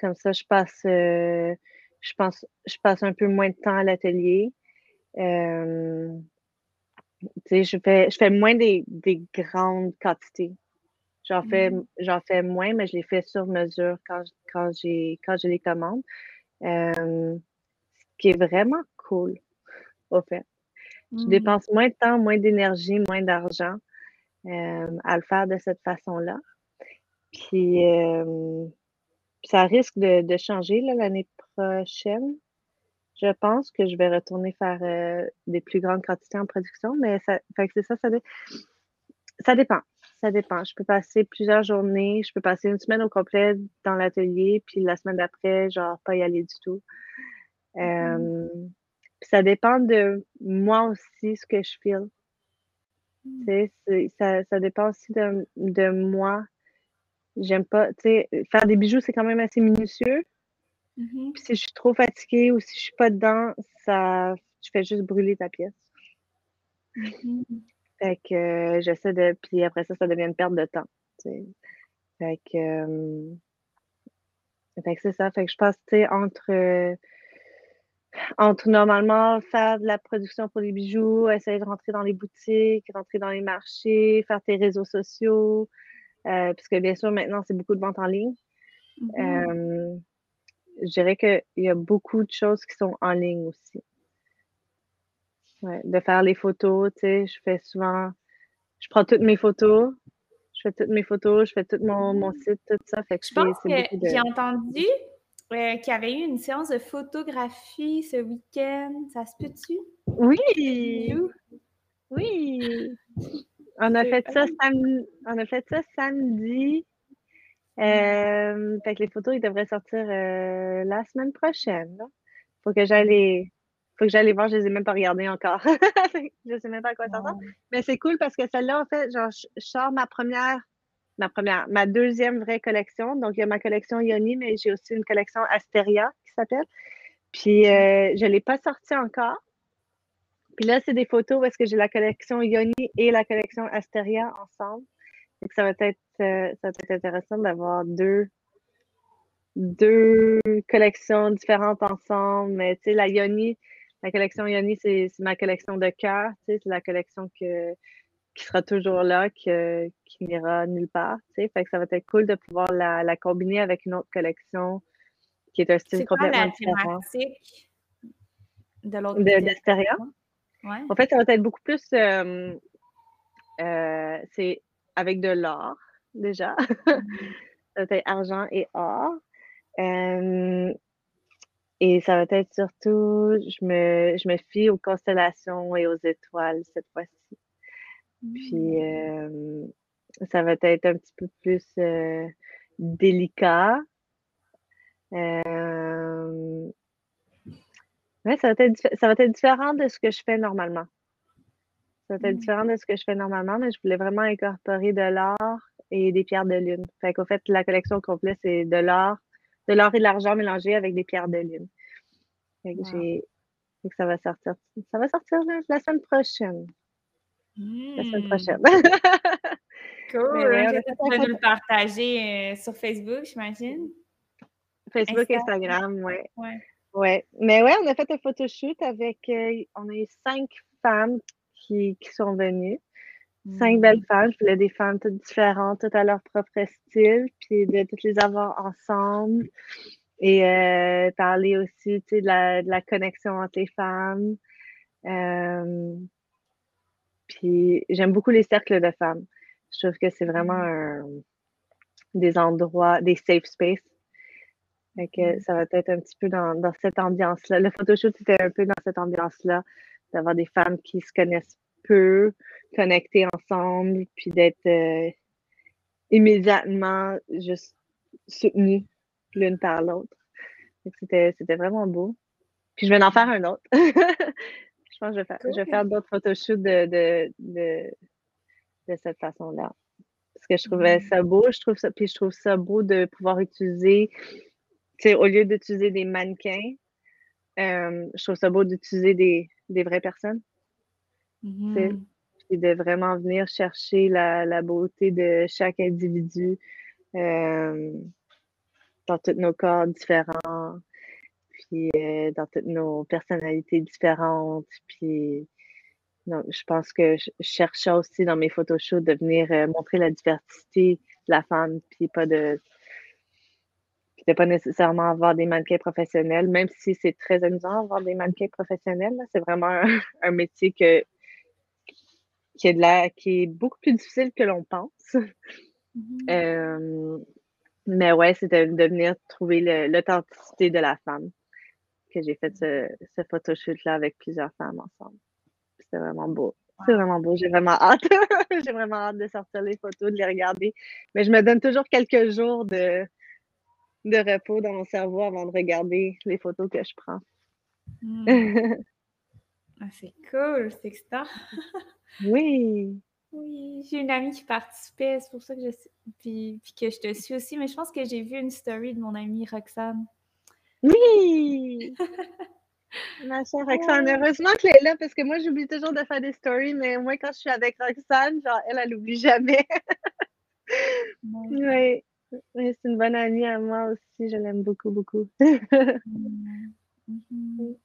S2: Comme ça, je passe, heu, je pense je passe un peu moins de temps à l'atelier. Hem, tu sais, je fais je fais moins des des grandes quantités. J'en fais j'en fais moins, mais je les fais sur mesure quand quand j'ai quand j'ai les commandes. Hem, ce qui est vraiment cool, au fait. Je
S1: Mmh.
S2: dépense moins de temps, moins d'énergie, moins d'argent, hem, à le faire de cette façon-là. Puis, puis ça risque de de changer l'année prochaine. Je pense que je vais retourner faire, heu, des plus grandes quantités en production, mais ça fait que c'est ça, ça dé ça dépend, ça dépend. Je peux passer plusieurs journées, je peux passer une semaine au complet dans l'atelier, puis la semaine d'après, genre pas y aller du tout.
S1: Mmh mh.
S2: Hem, ça dépend de moi aussi, ce que je feel. Tu sais, ça, ça dépend aussi de, de moi. J'aime pas, tu sais, faire des bijoux, c'est quand même assez minutieux.
S1: Mhm.
S2: Puis si je suis trop fatiguée ou si je suis pas dedans, ça, je fais juste brûler ta pièce.
S1: Mhm.
S2: Fait que euh, j'essaie de. Puis après ça, ça devient une perte de temps. tu sais. Fait que. euh, fait que c'est ça. Fait que je pense, tu sais, entre. Entre normalement faire de la production pour les bijoux, essayer de rentrer dans les boutiques, rentrer dans les marchés, faire tes réseaux sociaux, euh, puisque bien sûr maintenant c'est beaucoup de ventes en ligne.
S1: Mhm.
S2: Euh, je dirais qu'il y a beaucoup de choses qui sont en ligne aussi. Ouais, de faire les photos, tu sais, je fais souvent, je prends toutes mes photos, je fais toutes mes photos, je fais tout mon, mon site, tout ça. Fait que
S1: Je pense que
S2: de.
S1: j'ai entendu euh, qu'il y avait eu une séance de photographie ce week-end. Ça se peut-tu?
S2: Oui! Oui! On a fait ça samedi. On a fait ça samedi. Euh, fait que les photos, ils devraient sortir euh, la semaine prochaine. là. Faut que j'aille les... Faut que j'aille les voir, je les ai même pas regardées encore. je sais même pas à quoi ça ressemble. Mais c'est cool parce que celle-là, en fait, genre, je je sors ma première, ma première, ma deuxième vraie collection. Donc, il y a ma collection Yoni, mais j'ai aussi une collection Asteria qui s'appelle. Puis, euh, je l'ai pas sortie encore. Puis là, c'est des photos parce que j'ai la collection Yoni et la collection Asteria ensemble. Que ça va être, euh, ça va être intéressant d'avoir deux, deux collections différentes ensemble. Mais tu sais, la Yoni, la collection Yoni, c'est c'est ma collection de cœur. Tu sais, c'est la collection que, qui sera toujours là, que, qui n'ira nulle part. Fait que ça va être cool de pouvoir la, la combiner avec une autre collection qui est un style complètement
S1: la
S2: différent.
S1: thématique de l'autre
S2: De-?
S1: Ouais.
S2: En fait, ça va être beaucoup plus. euh, euh, c'est avec de l'or, déjà. ça va être argent et or. Euh, et ça va être surtout, je me, je me fie aux constellations et aux étoiles cette fois-ci. Puis, euh, ça va être un petit peu plus euh, délicat. Euh, ouais, ça va, être, ça va être différent de ce que je fais normalement. Ça va être
S1: Mm.
S2: différent de ce que je fais normalement, mais je voulais vraiment incorporer de l'or et des pierres de lune. Fait qu'au fait, la collection complète, c'est de l'or, de l'or et de l'argent mélangés avec des pierres de lune. Fait que
S1: Wow.
S2: j'ai, fait que ça va sortir, ça va sortir la, la semaine prochaine. La semaine
S1: Hmm.
S2: prochaine.
S1: Cool.
S2: Ouais,
S1: tu vas nous le partager euh, sur Facebook, j'imagine.
S2: Facebook,
S1: Insta.
S2: Instagram, ouais.
S1: Ouais.
S2: Ouais. Mais ouais, on a fait un photoshoot avec, euh, on a eu cinq femmes qui, qui sont venues. Cinq
S1: Mm.
S2: belles femmes. Je voulais des femmes toutes différentes, toutes à leur propre style, puis de toutes les avoir ensemble. Et euh, parler aussi, tu sais, de la, de la connexion entre les femmes. Euh, puis j'aime beaucoup les cercles de femmes. Je trouve que c'est vraiment un- des endroits, des safe spaces.
S1: Mm.
S2: ça va être un petit peu dans, dans cette ambiance-là. Le photoshoot, c'était un peu dans cette ambiance-là, d'avoir des femmes qui se connaissent peu, connectées ensemble, puis d'être euh, immédiatement juste soutenues l'une par l'autre. C'était vraiment beau. Puis je vais en faire un autre. je pense que je vais faire, je vais
S1: Cool.
S2: faire d'autres photoshoots de, de, de, de cette façon-là. Parce que je trouvais
S1: Mm.
S2: ça beau, je trouve ça, puis je trouve ça beau de pouvoir utiliser, au lieu d'utiliser des mannequins, euh, je trouve ça beau d'utiliser des, des vraies personnes,
S1: Mhm.
S2: puis de vraiment venir chercher la, la beauté de chaque individu euh, dans tous nos corps différents, puis euh, dans toutes nos personnalités différentes, puis donc, je pense que je cherchais aussi dans mes photoshoots de venir euh, montrer la diversité de la femme, puis pas de de pas nécessairement avoir des mannequins professionnels, même si c'est très amusant d'avoir des mannequins professionnels. C'est vraiment un, un métier que, qui, est de la, qui est beaucoup plus difficile que l'on pense.
S1: Mhm.
S2: Euh, mais ouais, c'est de, de venir trouver l'authenticité de la femme. Que j'ai fait ce, ce photoshoot-là avec plusieurs femmes ensemble. C'était vraiment beau. C'est vraiment beau. J'ai vraiment hâte. j'ai vraiment hâte de sortir les photos, de les regarder. Mais je me donne toujours quelques jours de, de repos dans mon cerveau avant de regarder les photos que je prends.
S1: Mm. Ah, c'est cool, c'est excitant.
S2: oui.
S1: Oui, j'ai une amie qui participait, c'est pour ça que je puis, puis, que je te suis aussi, mais je pense que j'ai vu une story de mon amie Roxane.
S2: Oui! Ma chère Roxane, heureusement qu'elle est là parce que moi, j'oublie toujours de faire des stories, mais moi, quand je suis avec Roxane, genre, elle, elle n'oublie jamais. oui. c'est une bonne amie à moi aussi, je l'aime beaucoup, beaucoup.
S1: Mm-hmm.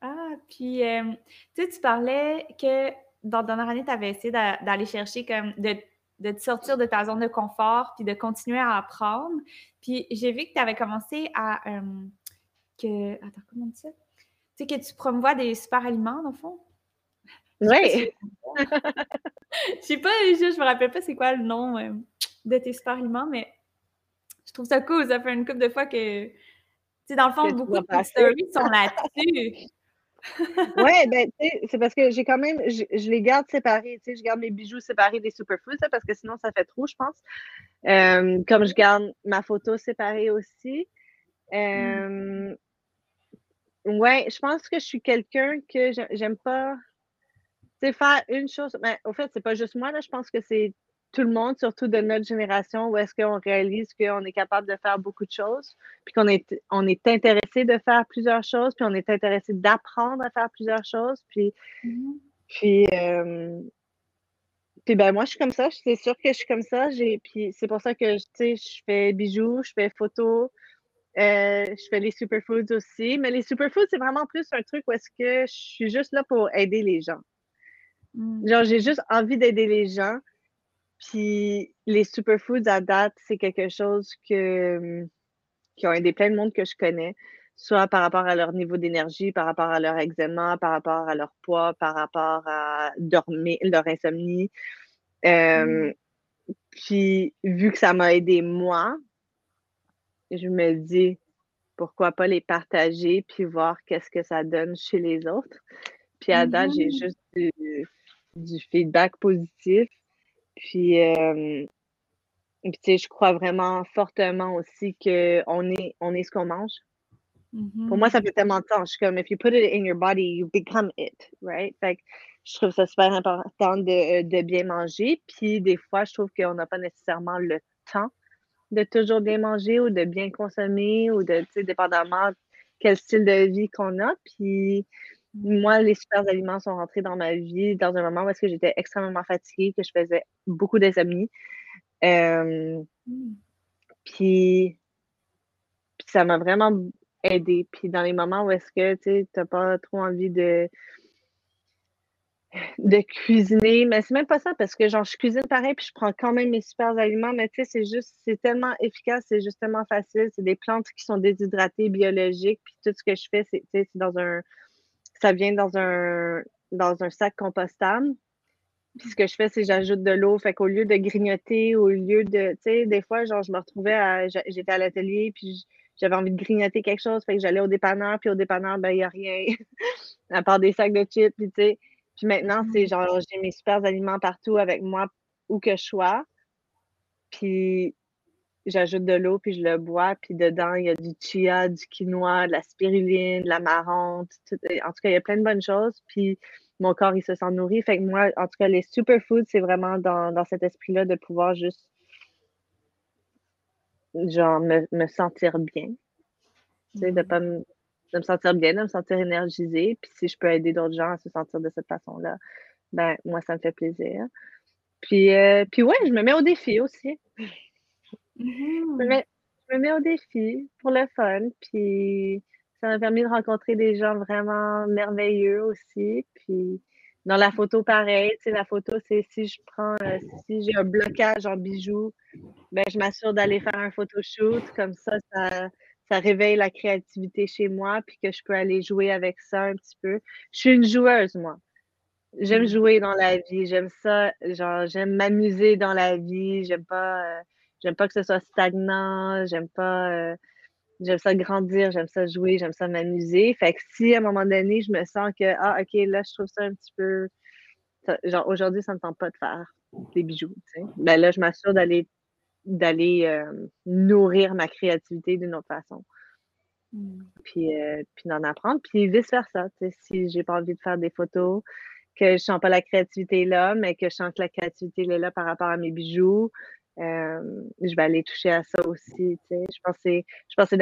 S1: Ah, puis, euh, tu sais, tu parlais que dans la dernière année, tu avais essayé d'aller chercher comme de, de, te sortir de ta zone de confort puis de continuer à apprendre. Puis j'ai vu que tu avais commencé à euh, que attends, comment on dit ça? Tu sais que tu promouvois des super aliments, dans le fond?
S2: Oui.
S1: Je sais pas, je, je me rappelle pas c'est quoi le nom euh, de tes super aliments, mais je trouve ça cool. Ça fait une couple de fois que, tu sais, dans le fond, beaucoup de stories sont là-dessus
S2: ouais, ben, c'est parce que j'ai quand même, je, les garde séparés, je garde mes bijoux séparés des superfoods, parce que sinon ça fait trop, je pense. Euh, comme je garde ma photo séparée aussi. Mm. Euh, ouais, je pense que je suis quelqu'un que j'aime pas, faire une chose. Ben, au fait, c'est pas juste moi, là, je pense que c'est tout le monde, surtout de notre génération, où est-ce qu'on réalise qu'on est capable de faire beaucoup de choses, puis qu'on est, on est intéressé de faire plusieurs choses, puis on est intéressé d'apprendre à faire plusieurs choses, puis, mm-hmm. puis, euh, puis ben moi, je suis comme ça, c'est sûr que je suis comme ça, j'ai, puis c'est pour ça que, tu sais, je fais bijoux, je fais photos, euh, je fais les superfoods aussi, mais les superfoods, c'est vraiment plus un truc où est-ce que je suis juste là pour aider les gens. Mm. Genre, j'ai juste envie d'aider les gens, puis les superfoods à date, c'est quelque chose que, qui ont aidé plein de monde que je connais, soit par rapport à leur niveau d'énergie, par rapport à leur eczéma, par rapport à leur poids, par rapport à dormir, leur insomnie. Euh, mmh. Puis vu que ça m'a aidé moi, je me dis pourquoi pas les partager puis voir qu'est-ce que ça donne chez les autres. Puis à date, j'ai mmh juste du feedback positif. Puis, euh, tu sais, je crois vraiment fortement aussi qu'on est, on est ce qu'on mange. Pour moi, ça mm-hmm. fait tellement de temps. Je suis comme, if you put it in your body, you become it, right? Fait que je trouve ça super important de, de bien manger. Puis, des fois, je trouve qu'on n'a pas nécessairement le temps de toujours bien manger ou de bien consommer ou de, tu sais, dépendamment quel style de vie qu'on a. Puis, moi, les super aliments sont rentrés dans ma vie dans un moment où est-ce que j'étais extrêmement fatiguée, que je faisais beaucoup d'insomnie. Euh, mmh. puis, ça m'a vraiment aidé. Puis dans les moments où est-ce que tu n'as pas trop envie de, de cuisiner, mais c'est même pas ça parce que genre je cuisine pareil puis je prends quand même mes super aliments, mais tu sais, c'est juste, c'est tellement efficace, c'est justement facile. C'est des plantes qui sont déshydratées, biologiques, puis tout ce que je fais, c'est dans un ça vient dans un, dans un sac compostable. Puis ce que je fais, c'est j'ajoute de l'eau. Fait qu'au lieu de grignoter, au lieu de. Tu sais, des fois, genre, je me retrouvais à. J'étais à l'atelier, puis j'avais envie de grignoter quelque chose. Fait que j'allais au dépanneur, puis au dépanneur, ben, il n'y a rien. à part des sacs de chips, puis tu sais. Puis maintenant, c'est mm-hmm. genre, j'ai mes super aliments partout avec moi, où que je sois. Puis j'ajoute de l'eau, puis je le bois, puis dedans, il y a du chia, du quinoa, de la spiruline, de la marante, en tout cas, il y a plein de bonnes choses, puis mon corps, il se sent nourri. Fait que moi, en tout cas, les superfoods, c'est vraiment dans, cet esprit-là de pouvoir juste, genre, me, sentir bien. Tu sais, de pas me, de me sentir bien, de me sentir énergisée, puis si je peux aider d'autres gens à se sentir de cette façon-là, ben, moi, ça me fait plaisir. Puis, euh, puis ouais, je me mets au défi aussi. Je, me mets, au défi pour le fun, puis ça m'a permis de rencontrer des gens vraiment merveilleux aussi. Puis dans la photo, pareil, tu sais, la photo, c'est si je prends, euh, si j'ai un blocage en bijoux, ben, je m'assure d'aller faire un photoshoot, comme ça, ça, ça réveille la créativité chez moi, puis que je peux aller jouer avec ça un petit peu. Je suis une joueuse, moi. J'aime mm. jouer dans la vie, j'aime ça, genre, j'aime m'amuser dans la vie, j'aime pas. Euh, J'aime pas que ce soit stagnant, j'aime pas. Euh, j'aime ça grandir, j'aime ça jouer, j'aime ça m'amuser. Fait que si à un moment donné, je me sens que, ah, OK, là, je trouve ça un petit peu. genre, aujourd'hui, ça ne me tente pas de faire des bijoux, tu sais. Ben là, je m'assure d'aller d'aller euh, nourrir ma créativité d'une autre façon. Mmh. Puis, euh, puis d'en apprendre, puis vice-versa. Si j'ai pas envie de faire des photos, que je sens pas la créativité là, mais que je sens que la créativité est là par rapport à mes bijoux, euh, je vais aller toucher à ça aussi. Je pense que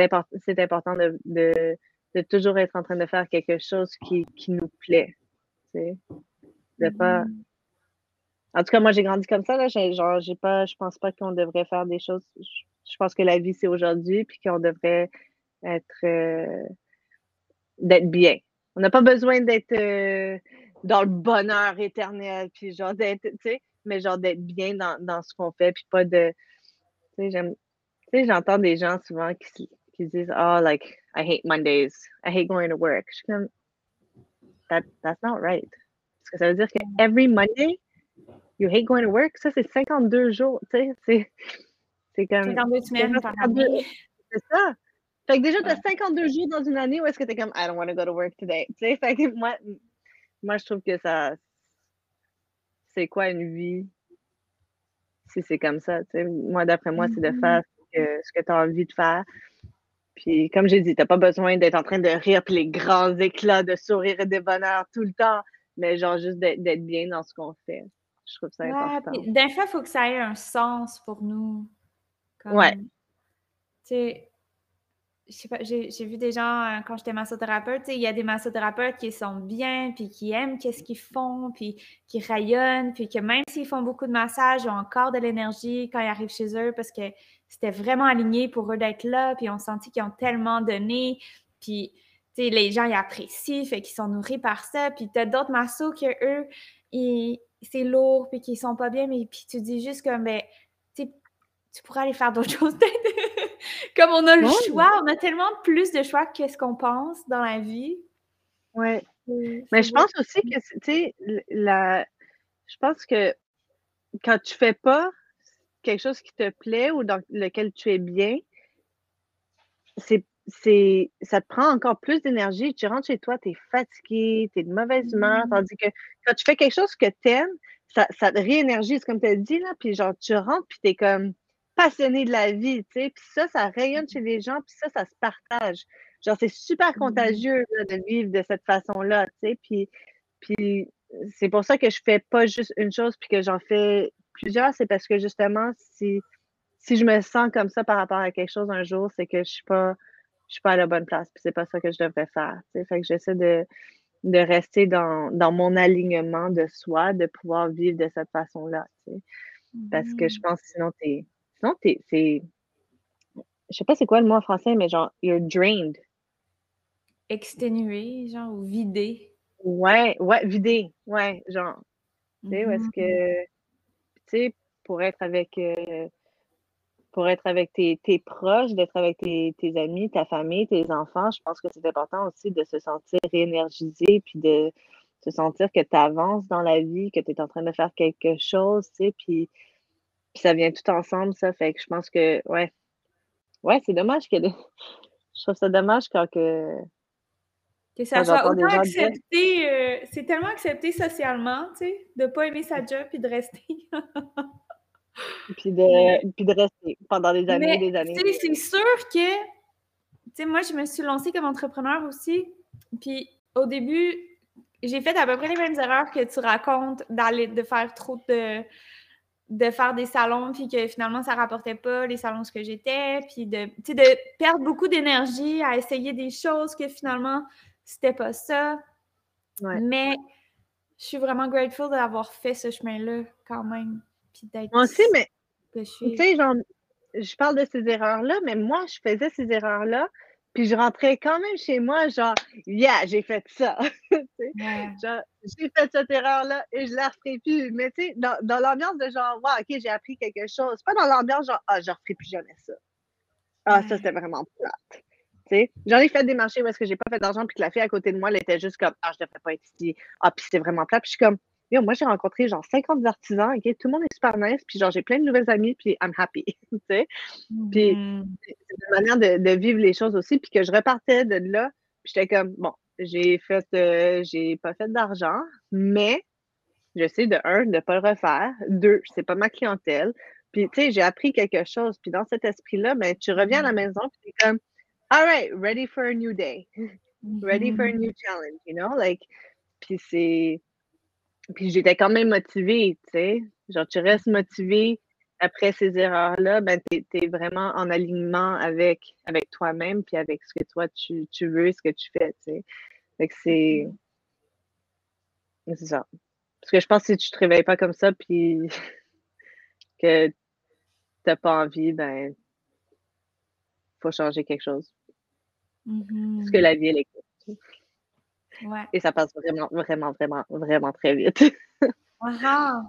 S2: c'est important de, de, de, toujours être en train de faire quelque chose qui, qui nous plaît. De pas... Mmh. En tout cas, moi, j'ai grandi comme ça. Là. Genre, j'ai pas, je pense pas qu'on devrait faire des choses. Je pense que la vie, c'est aujourd'hui, puis qu'on devrait être euh, d'être bien. On n'a pas besoin d'être euh, dans le bonheur éternel, puis genre d'être, tu sais, mais genre d'être bien dans, dans ce qu'on fait, puis pas de. Tu sais, j'entends des gens souvent qui, qui disent Oh, like, I hate Mondays, I hate going to work. Je suis comme, That, that's not right. Parce que ça veut dire que every Monday, you hate going to work. Ça, c'est 52 jours, tu sais, c'est comme.
S1: 52 semaines par année.
S2: C'est ça. Fait que déjà, tu as 52 jours dans une année où est-ce que tu es comme I don't want to go to work today. Tu sais, fait que moi, moi, je trouve que ça. C'est quoi une vie? Si c'est comme ça? Tu sais? Moi, d'après moi, c'est de mm-hmm. faire ce que, tu as envie de faire. Puis, comme j'ai dit, tu n'as pas besoin d'être en train de rire, puis les grands éclats de sourire et de bonheur tout le temps, mais genre juste d'être bien dans ce qu'on fait. Je trouve ça important.
S1: D'un fois, il faut que ça ait un sens pour nous.
S2: Ouais. Tu
S1: sais, je sais pas, j'ai vu des gens, euh, quand j'étais massothérapeute, il y a des massothérapeutes qui sont bien, puis qui aiment qu'est-ce qu'ils font, puis qui rayonnent, puis que même s'ils font beaucoup de massages, ils ont encore de l'énergie quand ils arrivent chez eux parce que c'était vraiment aligné pour eux d'être là, puis on sentit qu'ils ont tellement donné, puis les gens ils apprécient, fait qu'ils sont nourris par ça, puis t'as d'autres massos que eux, c'est lourd, puis qu'ils sont pas bien, mais puis tu dis juste comme, ben, tu pourrais aller faire d'autres choses. Comme on a le choix, on a tellement plus de choix que ce qu'on pense dans la vie.
S2: Oui. Mais je pense aussi que, tu sais, la... je pense que quand tu fais pas quelque chose qui te plaît ou dans lequel tu es bien, c'est c'est ça te prend encore plus d'énergie. Tu rentres chez toi, tu es fatigué, tu es de mauvaise humeur. Mmh. Tandis que quand tu fais quelque chose que tu aimes, ça, ça te réénergise, comme tu as dit, là, puis genre, tu rentres, puis tu es comme, passionné de la vie, tu sais. Puis ça, ça rayonne mmh. chez les gens, puis ça, ça se partage. Genre, c'est super mmh. contagieux de vivre de cette façon-là, tu sais. Puis, puis c'est pour ça que je fais pas juste une chose, puis que j'en fais plusieurs. C'est parce que justement, si, si je me sens comme ça par rapport à quelque chose un jour, c'est que je suis pas je suis pas à la bonne place, puis c'est pas ça que je devrais faire. Tu sais. Fait que j'essaie de, de rester dans, dans, mon alignement de soi, de pouvoir vivre de cette façon-là. Tu sais. Parce que je mmh. pense que sinon, tu es non, c'est. Je sais pas c'est quoi le mot en français, mais genre, you're drained.
S1: Exténué, genre, ou vidé.
S2: Ouais, ouais, vidé. Ouais, genre. Tu sais, est-ce que. Mm-hmm. Tu sais, pour être avec. Euh, pour être avec tes, tes proches, d'être avec tes, tes, amis, ta famille, tes enfants, je pense que c'est important aussi de se sentir réénergisé puis de se sentir que tu avances dans la vie, que tu es en train de faire quelque chose, tu sais, puis puis ça vient tout ensemble, ça. Fait que je pense que, ouais. Ouais, c'est dommage que. Je trouve ça dommage quand que.
S1: Que ça soit autant accepté. Euh, c'est tellement accepté socialement, tu sais, de ne pas aimer sa job puis de rester.
S2: puis, de, puis de rester pendant des années et des années.
S1: C'est sûr que. Tu sais, moi, je me suis lancée comme entrepreneur aussi. Puis au début, j'ai fait à peu près les mêmes erreurs que tu racontes d'aller de faire trop de de faire des salons, puis que finalement, ça rapportait pas les salons ce que j'étais, puis de, de perdre beaucoup d'énergie à essayer des choses que finalement, c'était pas ça. Mais je suis vraiment grateful d'avoir fait ce chemin-là quand même. Puis
S2: Moi aussi, mais tu sais, genre, je parle de ces erreurs-là, mais moi, je faisais ces erreurs-là, puis je rentrais quand même chez moi, genre, yeah, j'ai fait ça. genre, j'ai fait cette erreur-là et je la referai plus. Mais tu sais, dans, dans l'ambiance de genre, wow, OK, j'ai appris quelque chose. Pas dans l'ambiance genre, ah, je referai plus jamais ça. Ah, ça, c'était vraiment plate. J'en ai fait des marchés où est-ce que j'ai pas fait d'argent, puis que la fille à côté de moi, elle était juste comme, ah, je devrais pas être ici. Ah, puis c'est vraiment plate. Puis je suis comme, moi, j'ai rencontré genre 50 artisans? Tout le monde est super nice, puis genre, j'ai plein de nouvelles amies, puis I'm happy, tu sais? Puis mm-hmm. c'est une manière de, vivre les choses aussi, puis que je repartais de là, puis j'étais comme, bon, j'ai fait, euh, j'ai pas fait d'argent, mais je sais de un, de pas le refaire, deux, c'est pas ma clientèle, puis tu sais, j'ai appris quelque chose, puis dans cet esprit-là, ben, tu reviens à la mm-hmm. maison, puis t'es comme, all right, ready for a new day. ready for a
S1: Mhm.
S2: new challenge, you know? Like, puis c'est. Puis j'étais quand même motivée, tu sais. Genre, tu restes motivé après ces erreurs-là, ben, tu es, vraiment en alignement avec, avec toi-même, puis avec ce que toi, tu, tu veux, ce que tu fais, tu sais. Fait que c'est. C'est ça. Parce que je pense que si tu te réveilles pas comme ça, puis que t'as pas envie, ben, faut changer quelque chose. Parce que la vie, elle est courte.
S1: Ouais.
S2: Et ça passe vraiment, vraiment, vraiment, vraiment très vite.
S1: Ah.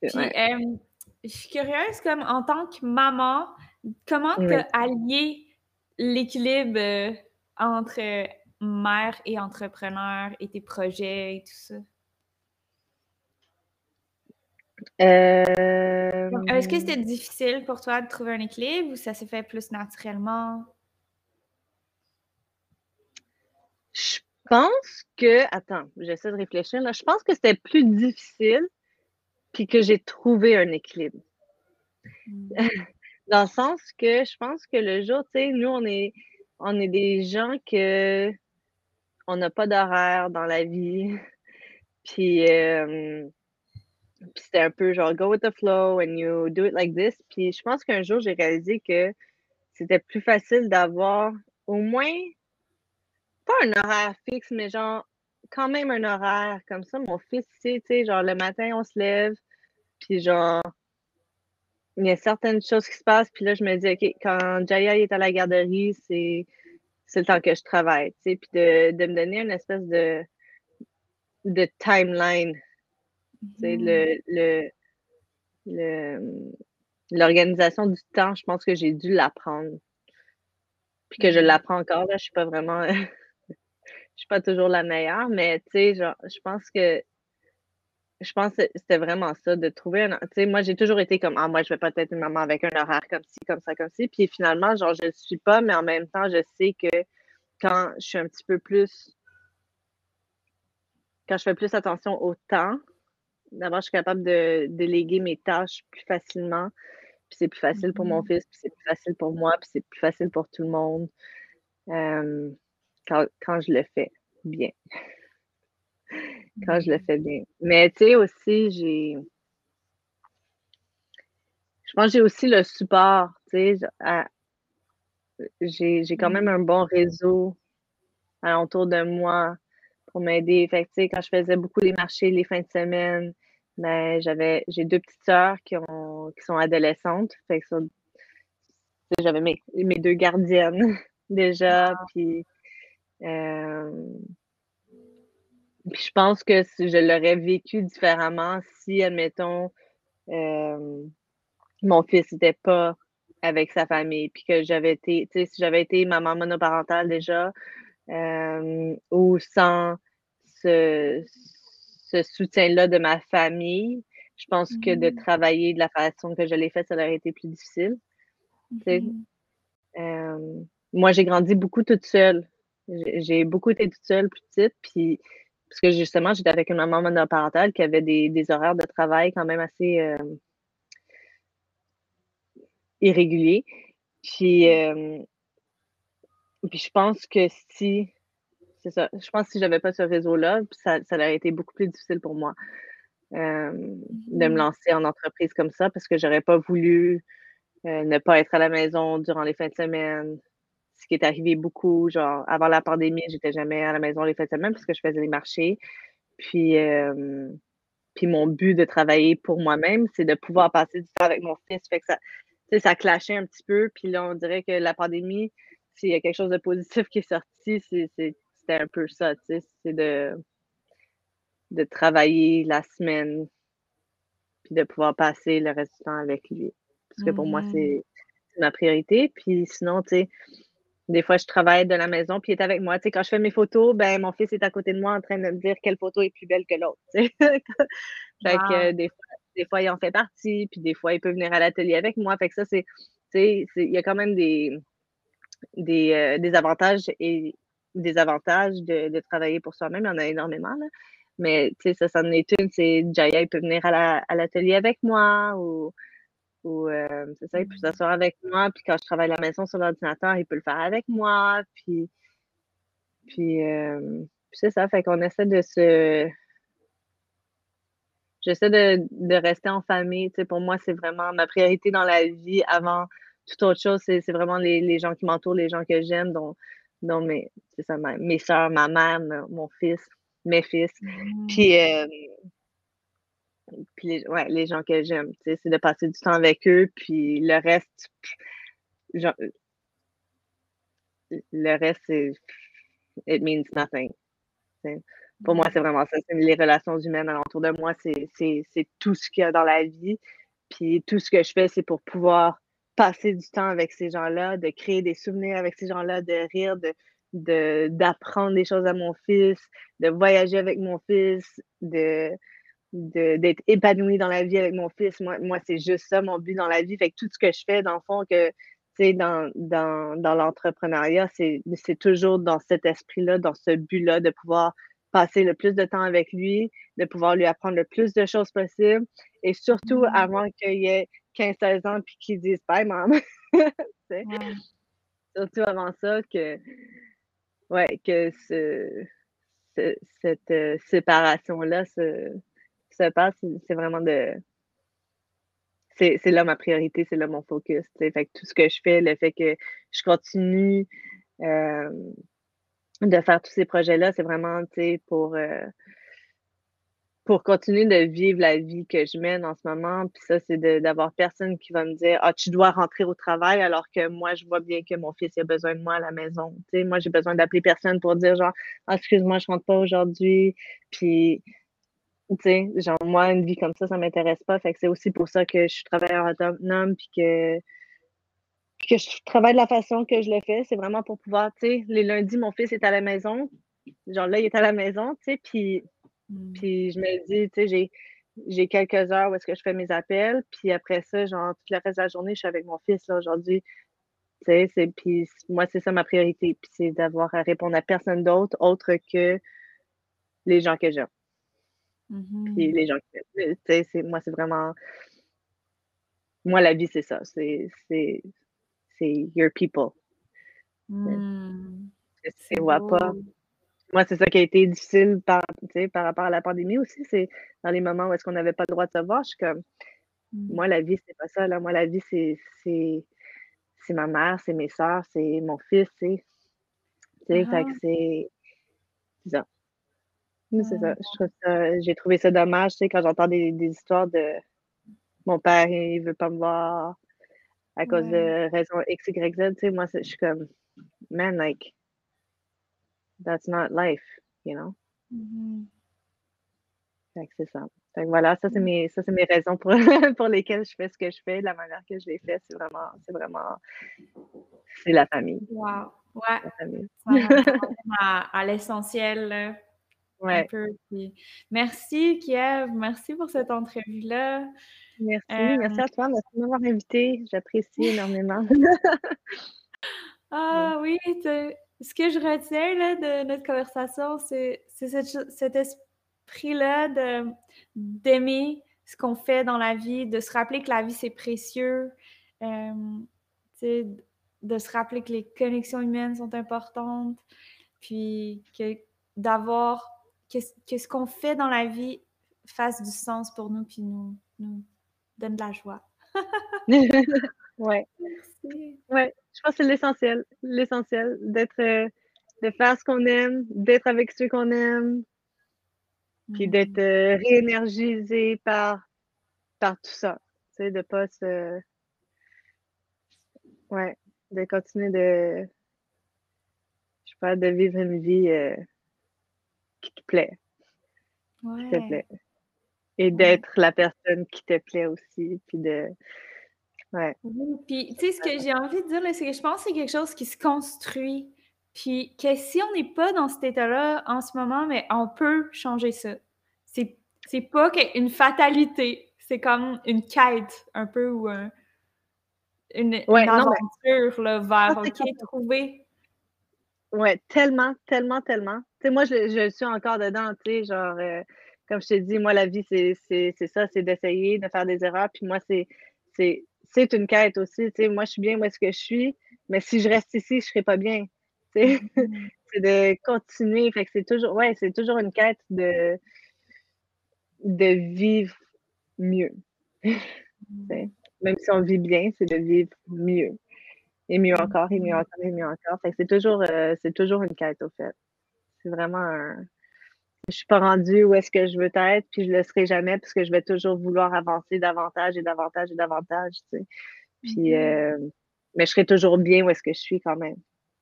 S1: Puis,
S2: Ouais.
S1: euh, je suis curieuse, comme en tant que maman, comment tu as allié l'équilibre euh, entre euh, mère et entrepreneur et tes projets et tout ça? Est-ce que c'était difficile pour toi de trouver un équilibre ou ça s'est fait plus naturellement?
S2: je pense que. Attends, j'essaie de réfléchir là. Je pense que c'était plus difficile, puis que j'ai trouvé un équilibre.
S1: Mm.
S2: Dans le sens que je pense que le jour, tu sais, nous, on est, on est des gens que on n'a pas d'horaire dans la vie. Puis, euh, puis c'était un peu genre go with the flow and you do it like this. Puis je pense qu'un jour, j'ai réalisé que c'était plus facile d'avoir au moins, pas un horaire fixe, mais genre quand même un horaire comme ça. Mon fils, tu sais, genre le matin, on se lève, puis genre, il y a certaines choses qui se passent, puis là, je me dis, OK, quand Jaya est à la garderie, c'est le temps que je travaille, tu sais, puis de, de me donner une espèce de, de timeline, tu sais, le, le, le- l'organisation du temps, je pense que j'ai dû l'apprendre. Puis que je
S1: Mhm.
S2: l'apprends encore, là, je suis pas vraiment, je suis pas toujours la meilleure, mais tu sais, genre, je pense que, je pense que c'était vraiment ça, de trouver un, tu sais, moi, j'ai toujours été comme, ah, moi, je vais pas être une maman avec un horaire comme ci, comme ça, comme ci, puis finalement, genre, je le suis pas, mais en même temps, je sais que quand je suis un petit peu plus, quand je fais plus attention au temps, d'abord, je suis capable de déléguer mes tâches plus facilement, puis c'est plus facile pour mon
S1: Mhm.
S2: fils, puis c'est plus facile pour moi, puis c'est plus facile pour tout le monde euh, quand, quand je le fais bien. Quand je le
S1: Mhm.
S2: fais bien. Mais tu sais, aussi, j'ai. Je pense que j'ai aussi le support, tu sais. à- J'ai j'ai quand même
S1: Mhm.
S2: un bon réseau alentour de moi pour m'aider. Fait que, tu sais, quand je faisais beaucoup les marchés les fins de semaine, ben, j'avais, j'ai deux petites sœurs qui, ont, qui sont adolescentes. Fait que ça, j'avais mes, mes deux gardiennes déjà. Puis, puis je pense que je l'aurais vécu différemment si, admettons, euh, mon fils n'était pas avec sa famille, puis que j'avais été, tu sais, si j'avais été maman monoparentale déjà, euh, ou sans ce, ce soutien-là de ma famille, je pense que de
S1: Mhm.
S2: travailler de la façon que je l'ai fait, ça aurait été plus difficile. Euh, moi, j'ai grandi beaucoup toute seule. J'ai beaucoup été toute seule, plus petite, puis parce que justement, j'étais avec une maman monoparentale qui avait des, des horaires de travail quand même assez euh, irréguliers. Puis, euh, puis je pense que si, c'est ça, je pense que si j'avais pas ce réseau-là, ça, ça aurait été beaucoup plus difficile pour moi euh, de me
S1: Mhm.
S2: lancer en entreprise comme ça parce que j'aurais pas voulu ne pas être à la maison durant les fins de semaine. Ce qui est arrivé beaucoup, genre avant la pandémie, j'étais jamais à la maison les fins de semaine parce que je faisais les marchés. Puis, euh, puis mon but de travailler pour moi-même, c'est de pouvoir passer du temps avec mon fils. Fait que ça, tu sais, ça clashait un petit peu. Puis là, on dirait que la pandémie, s'il y a quelque chose de positif qui est sorti, c'était un peu ça, tu sais, c'est de, de travailler la semaine, puis de pouvoir passer le reste du temps avec lui. Parce que pour moi, c'est c'est ma priorité. Puis sinon, tu sais, des fois, je travaille de la maison, puis il est avec moi. Tu sais, quand je fais mes photos, ben mon fils est à côté de moi en train de me dire quelle photo est plus belle que l'autre. tu sais. fait que
S1: Wow.
S2: des fois, des fois, il en fait partie, puis des fois, il peut venir à l'atelier avec moi. Fait que ça, c'est, tu sais, il y a quand même des, des, euh, des avantages et des avantages de, de travailler pour soi-même. Il y en a énormément, là. Mais, tu sais, ça, ça en est une. C'est Jaya, il peut venir à la- à l'atelier avec moi ou ou c'est ça, il peut s'asseoir avec moi, puis quand je travaille à la maison sur l'ordinateur, il peut le faire avec moi, puis puis, c'est ça, fait qu'on essaie de se j'essaie de, de, rester en famille. Tu sais, pour moi, c'est vraiment ma priorité dans la vie avant toute autre chose. C'est, vraiment les, les, gens qui m'entourent, les gens que j'aime, dont, dont mes, ça, mes soeurs, ma mère, mon fils, mes fils. Mmh. Puis, euh, puis les, ouais, les gens que j'aime. C'est de passer du temps avec eux. Puis le reste, le reste, c'est it means nothing. Pour moi, c'est vraiment ça. Les relations humaines alentour de moi. C'est tout ce qu'il y a dans la vie. Puis tout ce que je fais, c'est pour pouvoir passer du temps avec ces gens-là, de créer des souvenirs avec ces gens-là, de rire, de, d'apprendre des choses à mon fils, de voyager avec mon fils, de, d'être épanoui dans la vie avec mon fils. Moi, moi c'est juste ça mon but dans la vie. Fait que tout ce que je fais, dans le fond, que dans, dans, dans l'entrepreneuriat, c'est toujours dans cet esprit-là, dans ce but-là, de pouvoir passer le plus de temps avec lui, de pouvoir lui apprendre le plus de choses possible, et surtout mm. avant qu'il y ait 15-16 ans puis qu'il dise bye, maman. Surtout avant ça, que, ouais, que ce, cette euh, séparation-là se, se passe, c'est vraiment de. C'est là ma priorité, c'est là mon focus. Fait que tout ce que je fais, le fait que je continue. Euh, de faire tous ces projets-là, c'est vraiment pour, euh, pour continuer de vivre la vie que je mène en ce moment. Puis ça, c'est d'avoir personne qui va me dire Ah, tu dois rentrer au travail alors que moi, je vois bien que mon fils a besoin de moi à la maison. sais moi, j'ai besoin d'appeler personne pour dire genre ah, excuse-moi, je rentre pas aujourd'hui. Puis tu sais, genre, moi, une vie comme ça, ça m'intéresse pas. Fait que c'est aussi pour ça que je suis travailleur autonome, puis que que je travaille de la façon que je le fais, c'est vraiment pour pouvoir, tu sais, les lundis, mon fils est à la maison. Genre là, il est à la maison, tu sais, puis, mm. puis je me dis, tu sais, j'ai, quelques heures où est-ce que je fais mes appels, puis après ça, genre, tout le reste de la journée, je suis avec mon fils, là, aujourd'hui. Tu sais, c'est, puis moi, c'est ça ma priorité, puis c'est d'avoir à répondre à personne d'autre, autre que les gens que j'aime. Mm-hmm. Puis les gens sais, c'est, moi, c'est vraiment... Moi, la vie, c'est ça. C'est, c'est, c'est your people.
S1: Mmh.
S2: C'est pas? Moi, c'est ça qui a été difficile par, par rapport à la pandémie aussi. C'est dans les moments où est-ce qu'on n'avait pas le droit de se voir, je suis comme, mmh. moi, la vie, c'est pas ça. Là. Moi, la vie, c'est, c'est, ma mère, c'est mes soeurs, c'est mon fils, c'est. Tu sais, c'est. ça. C'est ça. ça. J'ai trouvé ça dommage, tu sais, quand j'entends des, des histoires de mon père, il veut pas me voir à cause de raison X, Y, Z, tu sais, moi, je suis comme, man, like, that's not life, you know?
S1: Mm-hmm.
S2: Fait que c'est ça. Fait que voilà, ça, c'est mm. mes, ça, c'est mes raisons pour, pour lesquelles je fais ce que je fais. La manière que je l'ai fait, c'est vraiment, c'est vraiment, c'est la famille.
S1: Wow. Ouais. La famille. à, à l'essentiel.
S2: Ouais.
S1: Merci, Kiev. Merci pour cette entrevue-là.
S2: Merci, merci à toi. Merci de m'avoir invité. J'apprécie énormément.
S1: ah oui, ce que je retiens là, de notre conversation, c'est cet esprit-là d'aimer ce qu'on fait dans la vie, de se rappeler que la vie, c'est précieux, de se rappeler que les connexions humaines sont importantes, puis que d'avoir que, ce qu'on fait dans la vie fasse du sens pour nous, puis nous, nous donne de la joie.
S2: ouais. Ouais, je pense que c'est l'essentiel. L'essentiel d'être, euh, de faire ce qu'on aime, d'être avec ceux qu'on aime, puis d'être mm. euh, réénergisé par, par tout ça. Tu sais, de pas se. Ouais, de continuer de. Je sais pas, de vivre une vie. Euh, plaît. Qui te plaît. Et d'être la personne qui te plaît aussi. Puis de. Ouais.
S1: puis, tu sais, ce que j'ai envie de dire, c'est que je pense que c'est quelque chose qui se construit. Puis que si on n'est pas dans cet état-là en ce moment, mais on peut changer ça. C'est, c'est pas une fatalité. C'est comme une quête, un peu, ou une, aventure là, vers, OK, trouver
S2: Ouais, tellement, tellement, tellement. Tu sais, moi, je, je suis encore dedans, tu sais, genre, euh, comme je t'ai dit, moi, la vie, c'est ça, c'est d'essayer, de faire des erreurs. Puis moi, c'est une quête aussi. moi, je suis bien où est-ce que je suis, mais si je reste ici, je ne serai pas bien. Mm-hmm. c'est de continuer. Fait que c'est toujours, ouais, c'est toujours une quête de, de vivre mieux. Même si on vit bien, c'est de vivre mieux. Et mieux encore, et mieux encore, et mieux encore. Fait que c'est toujours, euh, c'est toujours une quête, au fait. C'est vraiment un. Je suis pas rendue où est-ce que je veux être, puis je le serai jamais, parce que je vais toujours vouloir avancer davantage et davantage et davantage, tu sais. Puis, mm-hmm. euh, mais je serai toujours bien où est-ce que je suis quand même.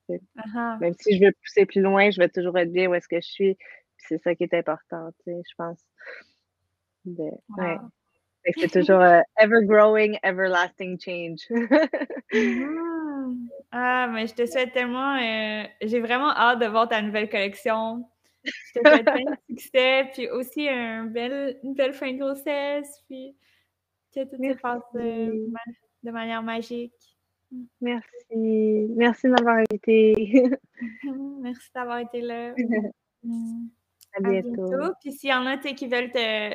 S2: Uh-huh. Même si je veux pousser plus loin, je vais toujours être bien où est-ce que je suis. c'est ça qui est important, tu sais, je pense. C'est toujours euh, ever growing, everlasting change.
S1: Mm-hmm. Ah, mais je te souhaite tellement. Euh, j'ai vraiment hâte de voir ta nouvelle collection. Je te souhaite plein de succès, puis aussi un bel, une belle fin de grossesse, puis que tout se passe de, de manière magique.
S2: Merci. Merci de m'avoir invité.
S1: Merci d'avoir été là.
S2: À bientôt.
S1: Puis s'il y en a qui veulent te,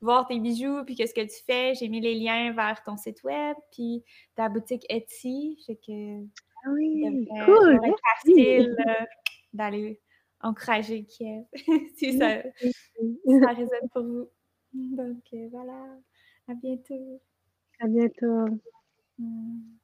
S1: voir tes bijoux, puis qu'est-ce que tu fais, j'ai mis les liens vers ton site web, puis ta boutique Etsy. Fait que
S2: ah oui, cool.
S1: facile d'aller encourager Kiev si ça, ça résonne pour vous. Donc euh, voilà, à bientôt.
S2: À bientôt. Mm.